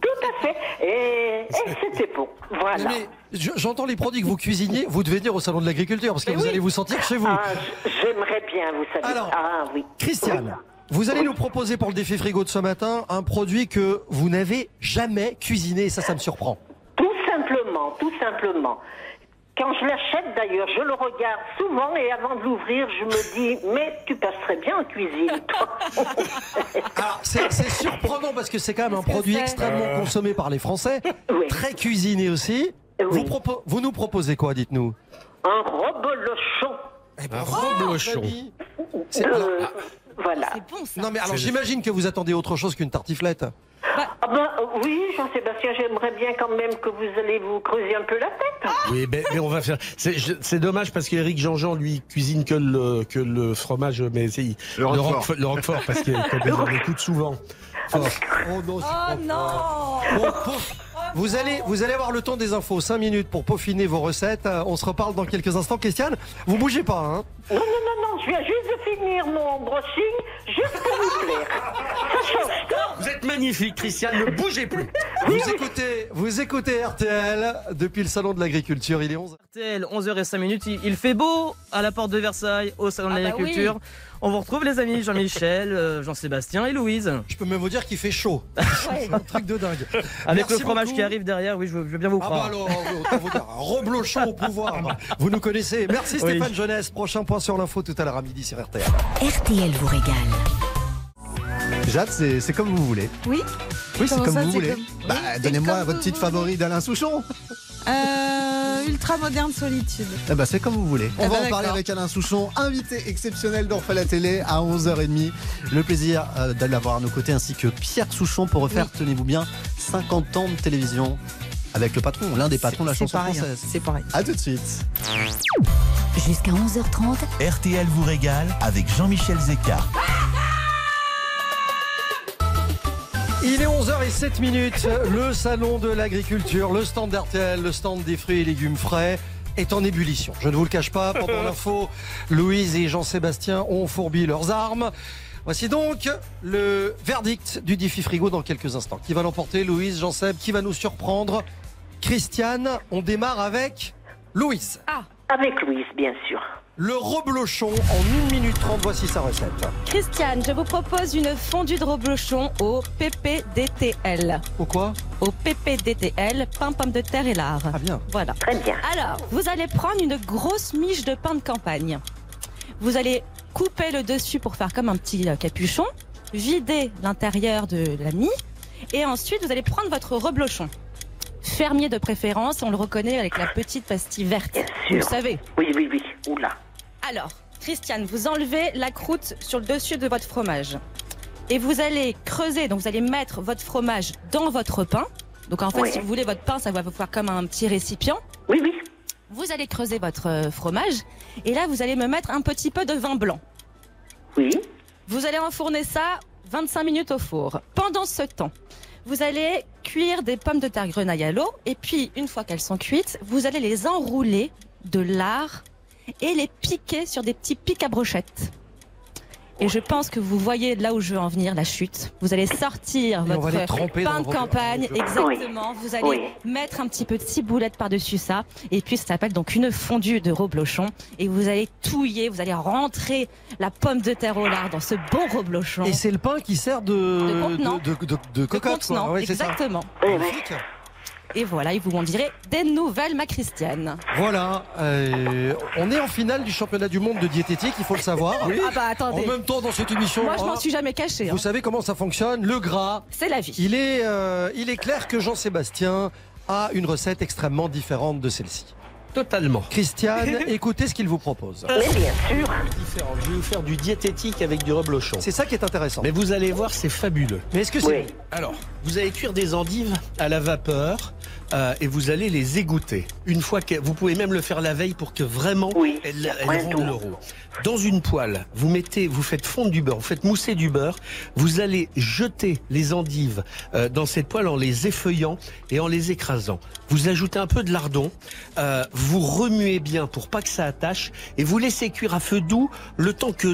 Tout à fait. Et, et c'était bon. Voilà. J'entends les produits que vous cuisiniez, vous devez venir au salon de l'agriculture parce que vous allez vous sentir chez vous. Ah, j'aimerais bien, vous savez. Alors, ah oui. Christiane, vous allez nous proposer pour le défi frigo de ce matin un produit que vous n'avez jamais cuisiné et ça, ça me surprend. Tout simplement, tout simplement. Quand je l'achète d'ailleurs, je le regarde souvent et avant de l'ouvrir, je me dis mais tu passerais bien en cuisine, toi. Alors, c'est c'est surprenant parce que c'est quand même un produit extrêmement consommé par les Français, très cuisiné aussi. Vous, propo- vous nous proposez quoi, dites-nous? Un rebolochon. ben, reblochon. C'est- Euh, alors, ah, voilà. Non mais alors C'est- j'imagine que vous attendez autre chose qu'une tartiflette. Ah ben oui, Jean-Sébastien, j'aimerais bien quand même que vous allez vous creuser un peu la tête. Oui, mais, mais on va faire. C'est c'est dommage parce qu'Éric Jean-Jean lui cuisine que le que le fromage, mais c'est Le Roquefort. Roquefort, le Roquefort, parce qu'il on écoute souvent. Fort. Oh non, Oh non Bon. Vous allez, vous allez avoir le temps des infos, 5 minutes pour peaufiner vos recettes. Euh, On se reparle dans quelques instants. Christiane, vous bougez pas, hein Non, non, non, non, je viens juste de finir mon brushing, juste pour vous plaire. Ça change tout. Vous êtes magnifique, Christiane, ne bougez plus. Vous écoutez, vous écoutez RTL depuis le salon de l'agriculture. Il est 11. RTL, 11h05 minutes. Il, fait beau à la porte de Versailles, au salon de Ah bah l'agriculture. On vous retrouve les amis Jean-Michel, euh, Jean-Sébastien et Louise. Je peux même vous dire qu'il fait chaud. C'est un truc de dingue. Avec Merci le fromage beaucoup. qui arrive derrière, oui, je veux, je veux bien vous Ah bah croire. alors, autant vous dire, un reblochon au pouvoir. Vous nous connaissez. Merci Oui. Stéphane Jeunesse. Prochain point sur l'info tout à l'heure à midi sur RTL. RTL vous régale. Jade, c'est c'est comme vous voulez. Oui Oui, c'est comme ça, vous voulez. comme- Bah, Oui, donnez-moi votre petite favori d'Alain Souchon. Euh, ultra moderne solitude. Eh ben, c'est comme vous voulez. On Eh va ben, en parler avec Alain Souchon, invité exceptionnel fait la télé à 11h30. Le plaisir euh, de l'avoir à nos côtés, ainsi que Pierre Souchon pour refaire, tenez-vous bien, 50 ans de télévision avec le patron, l'un des patrons de la C'est chanson pareil, hein. française. C'est pareil. A tout de suite. Jusqu'à 11h30, RTL vous régale avec Jean-Michel Zeka. Il est 11h07 minutes. Le salon de l'agriculture, le stand d'RTL, le stand des fruits et légumes frais est en ébullition. Je ne vous le cache pas, pendant l'info, Louise et Jean-Sébastien ont fourbi leurs armes. Voici donc le verdict du défi frigo dans quelques instants. Qui va l'emporter Louise, Jean-Seb, qui va nous surprendre Christiane, on démarre avec Louise. Ah Avec Louise, bien sûr. Le reblochon en 1 minute 30, voici sa recette. Christiane, je vous propose une fondue de reblochon au PPDTL. Au quoi? Au PPDTL, pain, pomme de terre et lard. Ah bien. Voilà. Très bien. Alors, vous allez prendre une grosse miche de pain de campagne. Vous allez couper le dessus pour faire comme un petit euh, capuchon, vider l'intérieur de la mie, et ensuite vous allez prendre votre reblochon. Fermier de préférence, on le reconnaît avec la petite pastille verte. Vous le savez. Oui, oui, oui. Oula. Alors, Christiane, vous enlevez la croûte sur le dessus de votre fromage. Et vous allez creuser, donc vous allez mettre votre fromage dans votre pain. Donc en fait, Oui. si vous voulez, votre pain, ça va vous faire comme un petit récipient. Oui, oui. Vous allez creuser votre euh, fromage. Et là, vous allez me mettre un petit peu de vin blanc. Oui. Vous allez enfourner ça 25 minutes au four. Pendant ce temps, vous allez cuire des pommes de terre grenaille à l'eau. Et puis, une fois qu'elles sont cuites, vous allez les enrouler de lard et les piquer sur des petits pics à brochettes. Et je pense que vous voyez là où je veux en venir, la chute. Vous allez sortir Et votre pain de votre- campagne, Oui. exactement. Vous allez Oui. mettre un petit peu de ciboulette par-dessus ça. Et puis ça s'appelle donc une fondue de reblochon. Et vous allez touiller, vous allez rentrer la pomme de terre au lard dans ce bon reblochon. Et c'est le pain qui sert de, De contenant. de, de, de- de De cocotte, contenant, quoi. Ouais, c'est ça. Et voilà, ils vous en direz des nouvelles, ma Christiane. Voilà, euh, on est en finale du championnat du monde de diététique, il faut le savoir. Ah bah attendez. En même temps, dans cette émission, Moi, je m'en suis jamais cachée. vous hein. savez comment ça fonctionne. Le gras, C'est la vie. il est, euh, il est clair que Jean-Sébastien a une recette extrêmement différente de celle-ci. Totalement. Christiane, écoutez ce qu'il vous propose. Mais bien sûr. Différent. Je vais vous faire du diététique avec du reblochon. C'est ça qui est intéressant. Mais vous allez voir, c'est fabuleux. Mais est-ce que c'est Oui. Alors, vous allez cuire des endives à la vapeur euh, et vous allez les égoutter. Une fois que vous pouvez même le faire la veille pour que vraiment Oui, elles, elles rendent l'euro. Dans une poêle, vous mettez, vous faites fondre du beurre, vous faites mousser du beurre. Vous allez jeter les endives euh, dans cette poêle en les effeuillant et en les écrasant. Vous ajoutez un peu de lardon, euh, vous remuez bien pour pas que ça attache et vous laissez cuire à feu doux le temps que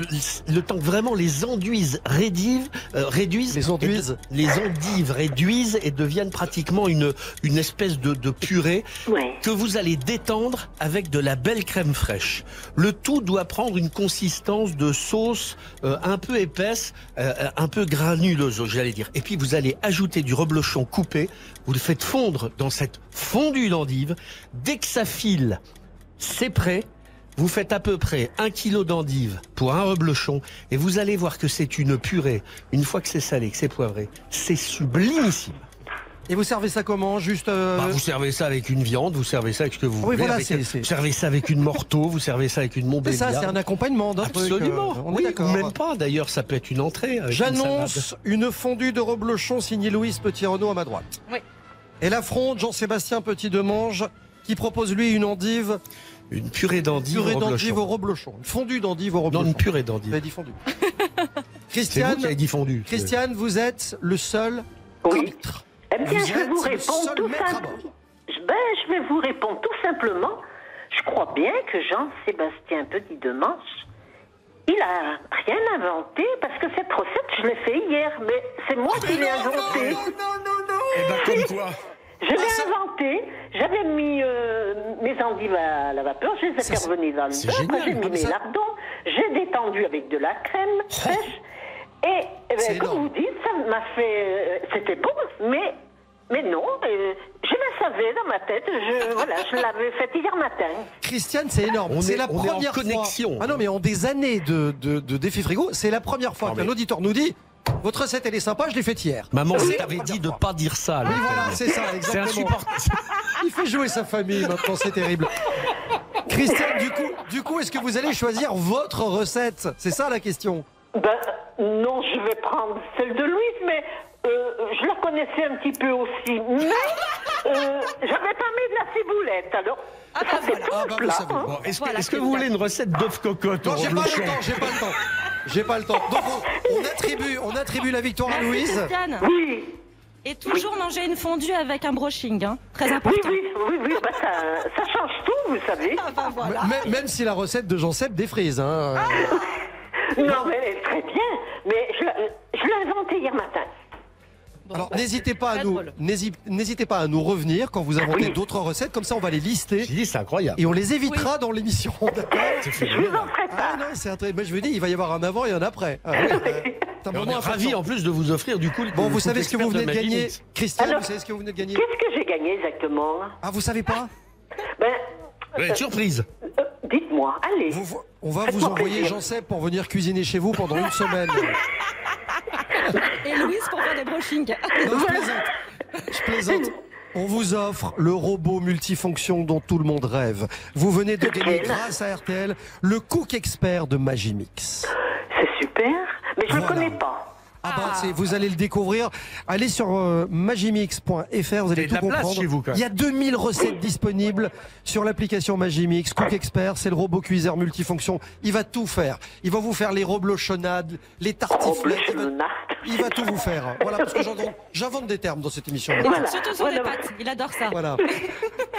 le temps que vraiment les enduises réduisent, euh, réduisent Les enduises. les endives réduisent et deviennent pratiquement une une espèce de, de purée Ouais. que vous allez détendre avec de la belle crème fraîche. Le tout doit prendre une consistance de sauce euh, un peu épaisse, euh, un peu granuleuse, j'allais dire. Et puis vous allez ajouter du reblochon coupé, vous le faites fondre dans cette fondue d'endive. Dès que ça file, c'est prêt. Vous faites à peu près un kilo d'endive pour un reblochon et vous allez voir que c'est une purée. Une fois que c'est salé, que c'est poivré, c'est sublimissime. Et vous servez ça comment Juste. euh, Bah, vous servez ça avec une viande, vous servez ça avec ce que vous Oui, voulez. voilà, avec- c'est- c'est- Vous servez ça avec une morteau, vous servez ça avec une c'est montbéliarde. ça, c'est un accompagnement d'un truc, euh, Absolument. on est oui, d'accord. ou même pas. D'ailleurs, ça peut être une entrée. une J'annonce une fondue de reblochon signée Louise Petit-Renaud à ma droite. Oui. Elle affronte Jean-Sébastien Petit-Demange qui propose lui une endive, Une purée d'endive. purée au d'endive au reblochon. Une fondue d'endive au Non, reblochon. une purée Vous d'endive. avez dit fondue. C'est vous Christiane, qui avez dit fondu. Christiane, vous êtes le seul Oui. arbitre. Eh bien, Vous je vais êtes vous répondre tout simplement. Ben, je vais vous répondre tout simplement. Je crois bien que Jean-Sébastien Petit-Demanche, il a rien inventé parce que cette recette, je l'ai fait hier, mais c'est moi qui l'ai inventée. Eh ben, comme quoi Je l'ai inventé. J'avais mis euh, mes endives à la vapeur, je les ai fait revenir dans le beurre, j'ai mis mes ça- lardons, j'ai détendu avec de la crème fraîche. Et, eh ben, comme énorme. vous dites, ça m'a fait. euh, C'était bon, mais. Mais non, euh, je la savais dans ma tête. Je, voilà, je l'avais faite hier matin. Christiane, c'est énorme. C'est est- la on est en première connexion. fois. Ah non, mais en des années de, de, de défi frigo, c'est la première fois qu'un mais- auditeur nous dit votre recette elle est sympa, je l'ai faite hier. Maman, C'est t'avais première dit de pas dire ça. Oui, voilà, c'est ça, C'est exactement. insupportable. Il fait jouer sa famille maintenant, c'est terrible. Christiane, du coup, du coup, est-ce que vous allez choisir votre recette? C'est ça la question. Ben, non, je vais prendre celle de Louise, mais euh, je la connaissais un petit peu aussi. Mais euh, j'avais pas mis de la ciboulette, alors Ah, bah, vous plat. savez. Bon, Est-ce que, Voilà, est-ce que vous voulez une recette d'œuf cocotte Non, j'ai pas le temps, j'ai pas le temps. J'ai pas le temps. Donc on, on attribue, on attribue la victoire à Louise. Christiane. Oui, Et toujours manger une fondue avec un brushing, hein. très oui, important. oui, oui, oui, ben, ça, ça change tout, vous savez. Ah bah voilà. M- Même si la recette de Jean-Seb défrise. Hein. Non, mais elle est très bien, mais je, l'ai- je l'ai inventée hier matin. Bon, Alors bah, n'hésitez pas à nous, n'hésitez pas à nous revenir quand vous inventez Oui. d'autres recettes, comme ça on va les lister J'ai dit, c'est incroyable. et on les évitera dans l'émission. Je vous en ferai Ah non, c'est très. je veux dire, il va y avoir un avant et un après. Ah, euh, Et on est ravis important. en plus de vous offrir du coup. Bon, le vous coup savez ce que vous venez de gagner. Alors- vous savez ce que vous venez de gagner Qu'est-ce que j'ai gagné exactement? Ah, vous savez pas? Ben, Ouais, surprise. euh, Dites-moi, allez. On va vous envoyer plaisir. Jean-Seb pour venir cuisiner chez vous pendant une semaine. Et Louise pour faire des brushings. Non, je plaisante. Je plaisante. On vous offre le robot multifonction dont tout le monde rêve. Vous venez de gagner grâce à RTL le Cook Expert de Magimix. C'est super, mais je ne le connais pas. Ah bah, c'est- vous allez le découvrir. Allez sur euh, magimix.fr, vous allez Et de tout la place comprendre. chez vous, quand même. Il y a 2000 recettes disponibles sur l'application Magimix. Cook Expert, c'est le robot cuiseur multifonction. Il va tout faire. Il va vous faire les reblochonnades, les tartiflettes. Il va, il va tout vous faire. Voilà, parce que j'invente des termes dans cette émission. Surtout sur les pâtes, il adore ça. Voilà.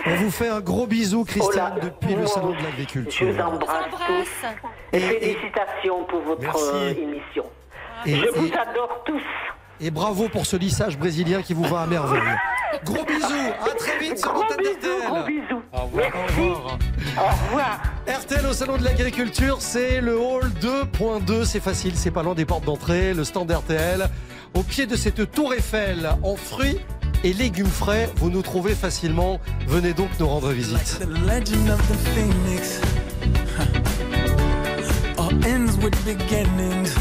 On vous fait un gros bisou, Christiane, depuis le salon de Je l'agriculture. vous embrasse tous. Et, félicitations pour votre Merci. euh, émission. Et- je vous et- adore tous. Et bravo pour ce lissage brésilien qui vous va à merveille. Gros bisous, à très vite sur Gros l'antenne bisous, d'RTL. gros bisous. Au revoir. Au revoir. Au revoir. RTL au salon de l'agriculture, c'est le hall 2.2, c'est facile, c'est pas loin des portes d'entrée, le stand RTL. Au pied de cette tour Eiffel en fruits et légumes frais, vous nous trouvez facilement. Venez donc nous rendre visite. The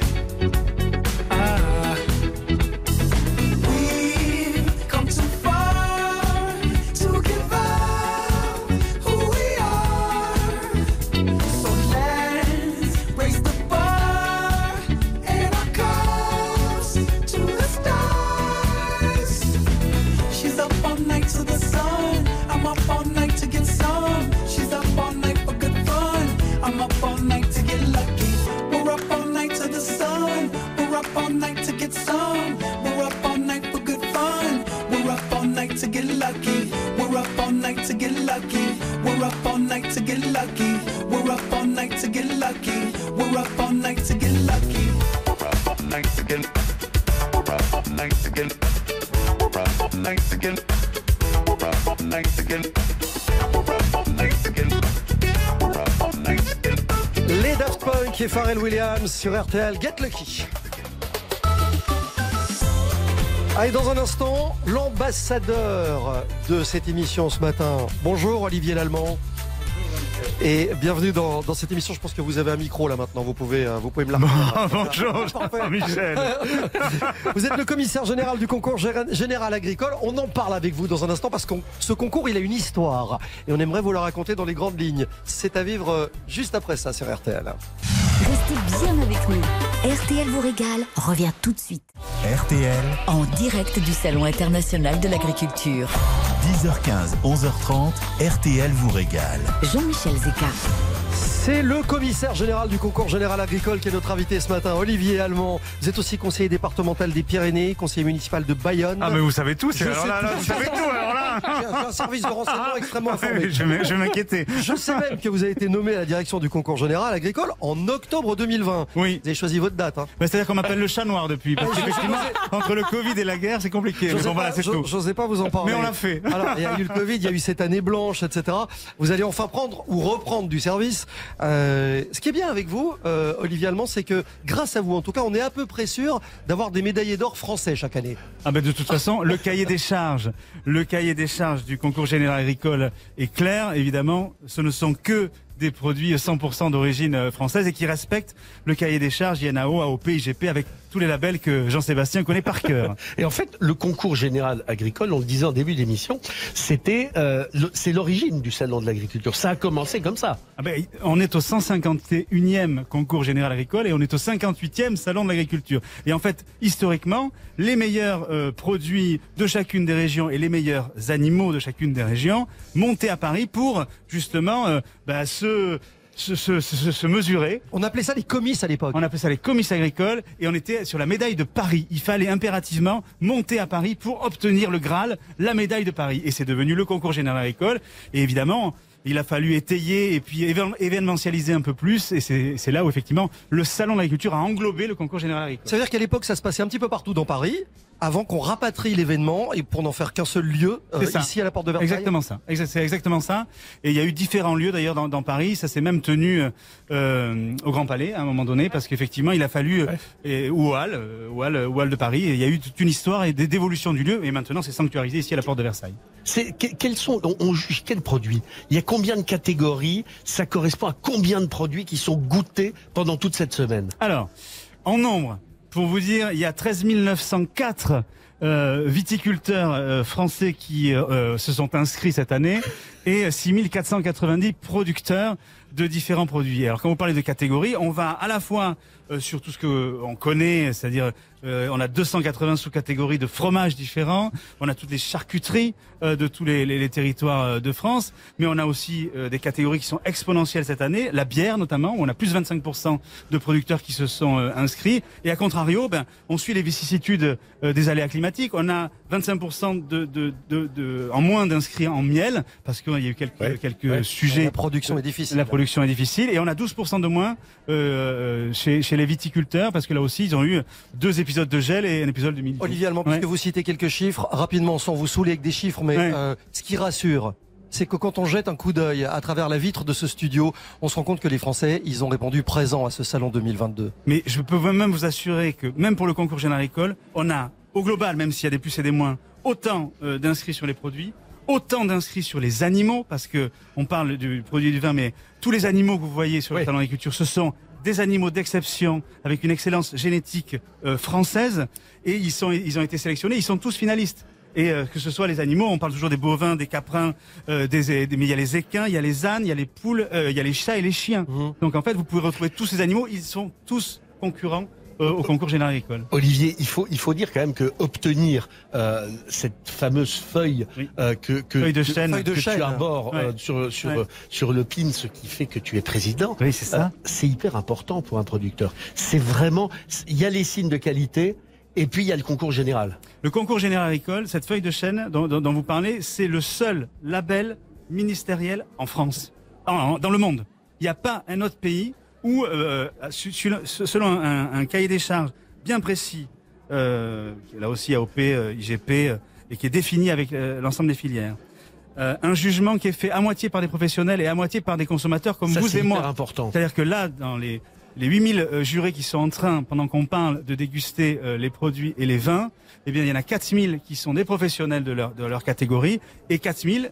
Sur RTL, Get Lucky. Allez, dans un instant, l'ambassadeur de cette émission ce matin. Bonjour Olivier Lallemand. Et bienvenue dans, dans cette émission. Je pense que vous avez un micro là maintenant. Vous pouvez, euh, vous pouvez me la Bonjour, Jean-Michel. Vous êtes le commissaire général du concours gé- général agricole. On en parle avec vous dans un instant parce que ce concours, il a une histoire. Et on aimerait vous la raconter dans les grandes lignes. C'est à vivre euh, juste après ça sur RTL. Restez bien avec nous. RTL vous régale revient tout de suite. RTL, En direct du Salon international de l'agriculture. 10h15, 11h30, RTL vous régale. Jean-Michel Zeka. C'est le commissaire général du concours général agricole qui est notre invité ce matin, Olivier Allemand. Vous êtes aussi conseiller départemental des Pyrénées, conseiller municipal de Bayonne. Ah, mais vous savez tout, c'est- Je alors là, là, vous savez tout, alors là. J'ai un- service de renseignement extrêmement informé. Je vais- je m'inquiéter. Je sais même que vous avez été nommé à la direction du concours général agricole en octobre 2020. Oui. Vous avez choisi votre date. Hein. Bah, C'est-à-dire qu'on m'appelle le chat noir depuis. Parce Ah, je- qu'effectivement, je- entre le Covid et la guerre, c'est compliqué. J'osais bon, voilà, pas vous en parler. Mais on l'a fait. Alors, il y a eu le Covid, il y a eu cette année blanche, etc. Vous allez enfin prendre ou reprendre du service. Euh, ce qui est bien avec vous, euh, Olivier Allemand, c'est que grâce à vous, en tout cas, on est à peu près sûr d'avoir des médaillés d'or français chaque année. Ah ben de toute façon, le cahier des charges, le cahier des charges du concours général agricole est clair. Évidemment, ce ne sont que des produits 100% d'origine euh, française et qui respectent le cahier des charges INAO, AOP, IGP avec tous les labels que Jean-Sébastien connaît par cœur. Et en fait, le concours général agricole, on le disait en début d'émission, c'était, euh, c'est l'origine du salon de l'agriculture. Ça a commencé comme ça. Ah ben, on est au 151e concours général agricole et on est au 58e salon de l'agriculture. Et en fait, historiquement, les meilleurs euh, produits de chacune des régions et les meilleurs animaux de chacune des régions montaient à Paris pour justement euh, bah, se, se, se, se- se mesurer. On appelait ça les comices à l'époque. On appelait ça les comices agricoles et on était sur la médaille de Paris. Il fallait impérativement monter à Paris pour obtenir le Graal, la médaille de Paris. Et c'est devenu le concours général agricole. Et évidemment, il a fallu étayer et puis événementialiser un peu plus. Et c'est c'est là où effectivement le salon de l'agriculture a englobé le concours général agricole. Ça veut dire qu'à l'époque, ça se passait un petit peu partout dans Paris, avant qu'on rapatrie l'événement et pour n'en faire qu'un seul lieu, euh, ici à la porte de Versailles. Exactement ça. C'est exactement ça. Et il y a eu différents lieux d'ailleurs dans, dans Paris. Ça s'est même tenu euh, au Grand Palais à un moment donné parce qu'effectivement il a fallu euh, et, ou au Hall, euh, au Hall, au Hall de Paris. Et il y a eu toute une histoire et des d'évolution du lieu. Et maintenant c'est sanctuarisé ici à la porte de Versailles. C'est que- quels sont on, on juge quels produits? Il y a combien de catégories? Ça correspond à combien de produits qui sont goûtés pendant toute cette semaine? Alors, en nombre, pour vous dire, il y a 13 904 euh, viticulteurs euh, français qui euh, euh, se sont inscrits cette année et 6 490 producteurs de différents produits. Alors quand vous parlez de catégories, on va à la fois sur tout ce que on connaît, c'est-à-dire euh, on a 280 sous-catégories de fromages différents, on a toutes les charcuteries euh, de tous les, les- les territoires euh, de France, mais on a aussi euh, des catégories qui sont exponentielles cette année, la bière notamment, où on a plus de 25% de producteurs qui se sont euh, inscrits, et à contrario, ben, on suit les vicissitudes euh, des aléas climatiques, on a 25% de, de, de, de- en moins d'inscrits en miel, parce qu'il y a eu quelques, quelques ouais. sujets. La production est difficile. La production est difficile, et on a 12% de moins euh, chez, chez les viticulteurs, parce que là aussi, ils ont eu deux épisodes de gel et un épisode de. Olivier Allemand, puisque vous citez quelques chiffres, rapidement, sans vous saouler avec des chiffres, mais Ouais. euh, ce qui rassure, c'est que quand on jette un coup d'œil à travers la vitre de ce studio, on se rend compte que les Français, ils ont répondu présent à ce salon 2022. Mais je peux même vous assurer que même pour le concours général agricole, on a au global, même s'il y a des plus et des moins, autant euh, d'inscrits sur les produits, autant d'inscrits sur les animaux, parce que on parle du produit du vin, mais tous les animaux que vous voyez sur le salon d'agriculture, ce sont des animaux d'exception avec une excellence génétique euh, française, et ils sont ils ont été sélectionnés, ils sont tous finalistes. Et euh, que ce soit les animaux, on parle toujours des bovins, des caprins, euh, des, des- mais il y a les équins, il y a les ânes, il y a les poules, euh, il y a les chats et les chiens. Donc en fait, vous pouvez retrouver tous ces animaux, ils sont tous concurrents au concours général agricole. Olivier, il faut il faut dire quand même que obtenir euh, cette fameuse feuille euh, que que, Feuille de chêne. que Feuille de tu arbores euh, Ouais. sur sur Ouais. sur le pin, ce qui fait que tu es président. Oui, c'est ça. Euh, c'est hyper important pour un producteur. C'est vraiment il y a les signes de qualité et puis il y a le concours général. Le concours général agricole, cette feuille de chêne dont, dont- dont vous parlez, c'est le seul label ministériel en France, en- en- dans le monde. Il n'y a pas un autre pays où, euh, su- selon un, un cahier des charges bien précis, euh, là aussi AOP, euh, IGP, euh, et qui est défini avec euh, l'ensemble des filières, euh, un jugement qui est fait à moitié par des professionnels et à moitié par des consommateurs comme Ça, vous et moi. C'est-à-dire que là, dans les, les 8000 euh, jurés qui sont en train, pendant qu'on parle, de déguster euh, les produits et les vins, eh bien, il y en a 4000 qui sont des professionnels de leur, de leur catégorie et 4000 que-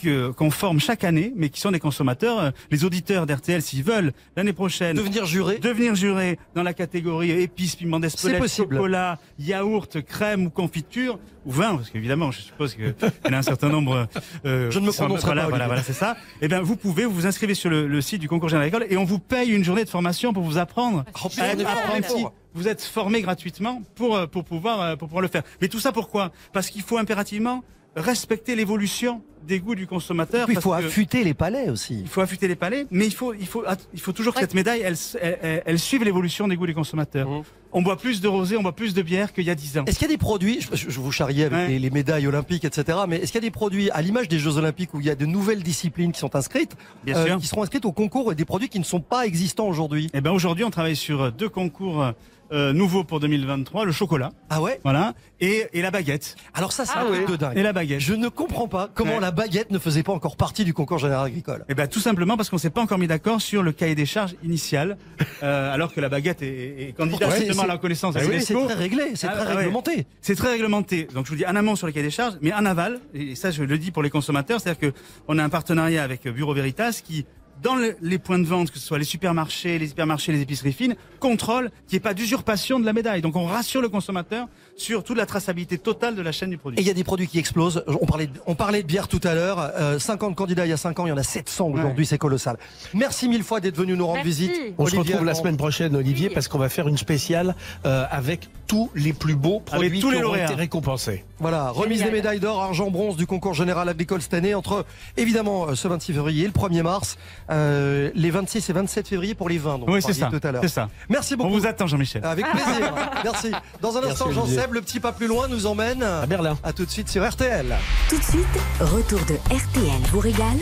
qu'on forme chaque année, mais qui sont des consommateurs. Euh, Les auditeurs d'RTL, s'ils veulent, l'année prochaine... Devenir juré Devenir juré dans la catégorie épices, piment d'Espelette, chocolat, yaourt, crème ou confiture, ou vin, parce qu'évidemment, je suppose qu'il y en a un certain nombre... euh, Je ne me sont- prononcerai voilà, pas, Voilà, c'est ça. Eh bien, vous pouvez, vous vous inscrivez sur le, le site du concours général agricole et on vous paye une journée de formation pour vous apprendre Oh, à être apprenti. Vous êtes formé gratuitement pour, euh, pour, pouvoir, euh, pour pouvoir le faire. Mais tout ça pourquoi? Parce qu'il faut impérativement respecter l'évolution des goûts du consommateur. Puis il faut que- affûter les palais aussi. il faut affûter les palais, mais il faut, il faut, il faut toujours que cette médaille, elle, elle, elle- elle suive l'évolution des goûts des consommateurs. On boit plus de rosé, on boit plus de bière qu'il y a 10 ans. Est-ce qu'il y a des produits, je, je- vous charriais avec Ouais. les, les médailles olympiques, etc., mais est-ce qu'il y a des produits, à l'image des Jeux olympiques, où il y a de nouvelles disciplines qui sont inscrites, euh, Bien sûr. qui seront inscrites au concours, et des produits qui ne sont pas existants aujourd'hui? Eh ben aujourd'hui, on travaille sur deux concours euh, nouveaux pour 2023, le chocolat. Ah ouais? Voilà. Et, et la baguette. Alors ça, c'est Ah un truc ouais. de dingue. Et la baguette. Je ne comprends pas comment Ouais. la baguette ne faisait pas encore partie du concours général agricole. Eh ben tout simplement parce qu'on s'est pas encore mis d'accord sur le cahier des charges initial, euh, alors que la baguette est, est- est candidate c'est- justement à la reconnaissance. Ah c'est très réglé, c'est très ouais. réglementé. C'est très réglementé. Donc je vous dis en amont sur le cahier des charges, mais en aval, et ça je le dis pour les consommateurs, c'est-à-dire que on a un partenariat avec Bureau Veritas qui dans le- les points de vente, que ce soit les supermarchés, les hypermarchés, les épiceries fines, contrôle qu'il n'y ait pas d'usurpation de la médaille. Donc on rassure le consommateur sur toute la traçabilité totale de la chaîne du produit. Et il y a des produits qui explosent. On parlait, de- on parlait de bière tout à l'heure. Euh, 50 candidats il y a 5 ans, il y en a 700 aujourd'hui, c'est colossal. Merci mille fois d'être venu nous rendre Merci. visite. On se retrouve la semaine prochaine, Olivier, parce qu'on va faire une spéciale euh, avec tous les plus beaux produits Avec tous qui les auront lauréats. été récompensés. Voilà, remise Génial. des médailles d'or, argent, bronze du concours général agricole cette année entre évidemment euh, ce 26 février et le 1er mars, euh, les 26 et 27 février pour les vins. dont Oui, vous c'est ça. parliez tout à l'heure. C'est ça. Merci On beaucoup. vous attend, Jean-Michel. Avec plaisir. Merci. Dans un Merci, instant, Olivier. Jean-Seb, le petit pas plus loin, nous emmène À Berlin. à tout de suite sur RTL. Tout de suite, retour de RTL vous régale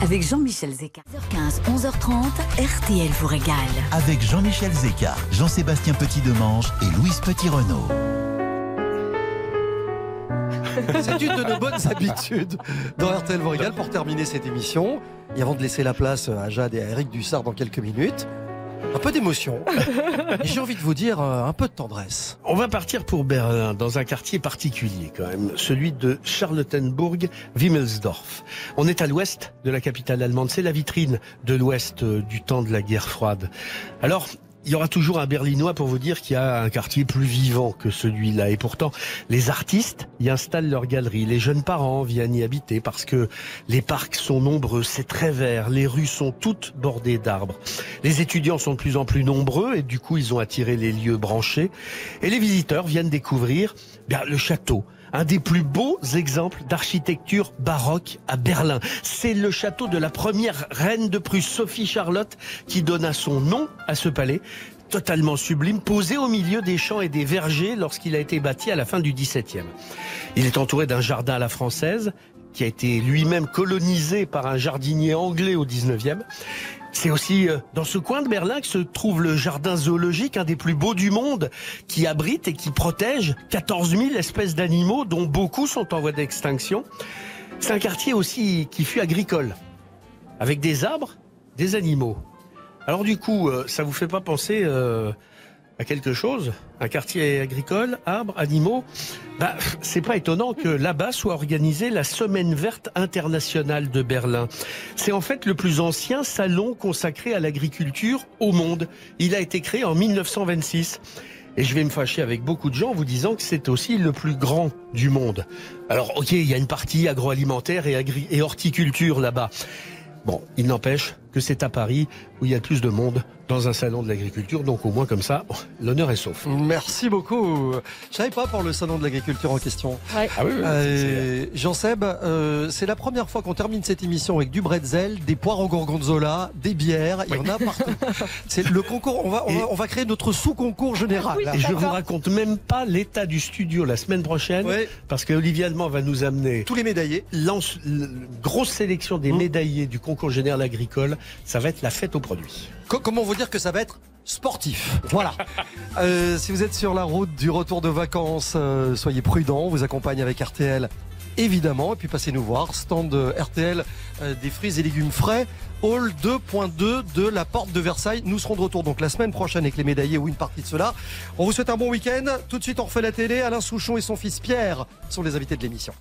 avec Jean-Michel Zeka. 11h15, 11h30, RTL vous régale. Avec Jean-Michel Zeka, Jean-Sébastien Petit-Demange et Louise Petit-Renault. C'est une de nos bonnes habitudes dans RTL régale pour terminer cette émission. Et avant de laisser la place à Jade et à Eric Dussard dans quelques minutes, un peu d'émotion. Et j'ai envie de vous dire euh, un peu de tendresse. On va partir pour Berlin, dans un quartier particulier quand même, celui de Charlottenburg-Wimmelsdorf. On est à l'ouest de la capitale allemande, c'est la vitrine de l'ouest euh, du temps de la guerre froide. Alors, il y aura toujours un Berlinois pour vous dire qu'il y a un quartier plus vivant que celui-là. Et pourtant, les artistes y installent leurs galeries. Les jeunes parents viennent y habiter parce que les parcs sont nombreux, c'est très vert, les rues sont toutes bordées d'arbres. Les étudiants sont de plus en plus nombreux et du coup, ils ont attiré les lieux branchés. Et les visiteurs viennent découvrir bien, le château. Un des plus beaux exemples d'architecture baroque à Berlin. C'est le château de la première reine de Prusse, Sophie Charlotte, qui donna son nom à ce palais totalement sublime, posé au milieu des champs et des vergers lorsqu'il a été bâti à la fin du XVIIe. Il est entouré d'un jardin à la française, qui a été lui-même colonisé par un jardinier anglais au XIXe. C'est aussi euh, dans ce coin de Berlin que se trouve le jardin zoologique, un des plus beaux du monde, qui abrite et qui protège 14 000 espèces d'animaux, dont beaucoup sont en voie d'extinction. C'est un quartier aussi qui fut agricole, avec des arbres, des animaux. Alors du coup, euh, ça vous fait pas penser euh, à quelque chose Un quartier agricole, arbres, animaux bah, C'est pas étonnant que là-bas soit organisée la Semaine verte internationale de Berlin. C'est en fait le plus ancien salon consacré à l'agriculture au monde. Il a été créé en 1926. Et je vais me fâcher avec beaucoup de gens en vous disant que c'est aussi le plus grand du monde. Alors, ok, il y a une partie agroalimentaire et, et horticulture là-bas. Bon, il n'empêche que c'est à Paris où il y a plus de monde dans un salon de l'agriculture. Donc au moins comme ça, l'honneur est sauf. Merci beaucoup. Je savais pas pour le salon de l'agriculture en question. Ah oui, oui, Euh, Jean-Seb, euh, c'est la première fois qu'on termine cette émission avec du bretzel, des poires au gorgonzola, des bières. Il y en a partout. C'est le concours. On va, on va, on va créer notre sous-concours général. Et je vous raconte même pas l'état du studio la semaine prochaine, parce que Olivier Allemand va nous amener tous les médaillés. Lance, grosse sélection des médaillés du concours général agricole. Ça va être la fête aux produits. Co- comment vous dire que ça va être sportif Voilà. Euh, si vous êtes sur la route du retour de vacances, euh, soyez prudents. On vous accompagne avec RTL. Évidemment, et puis passez nous voir, stand euh, RTL des fruits et légumes frais, hall 2.2 de la porte de Versailles. Nous serons de retour donc la semaine prochaine avec les médaillés ou une partie de cela. On vous souhaite un bon week-end. Tout de suite, on refait la télé. Alain Souchon et son fils Pierre sont les invités de l'émission.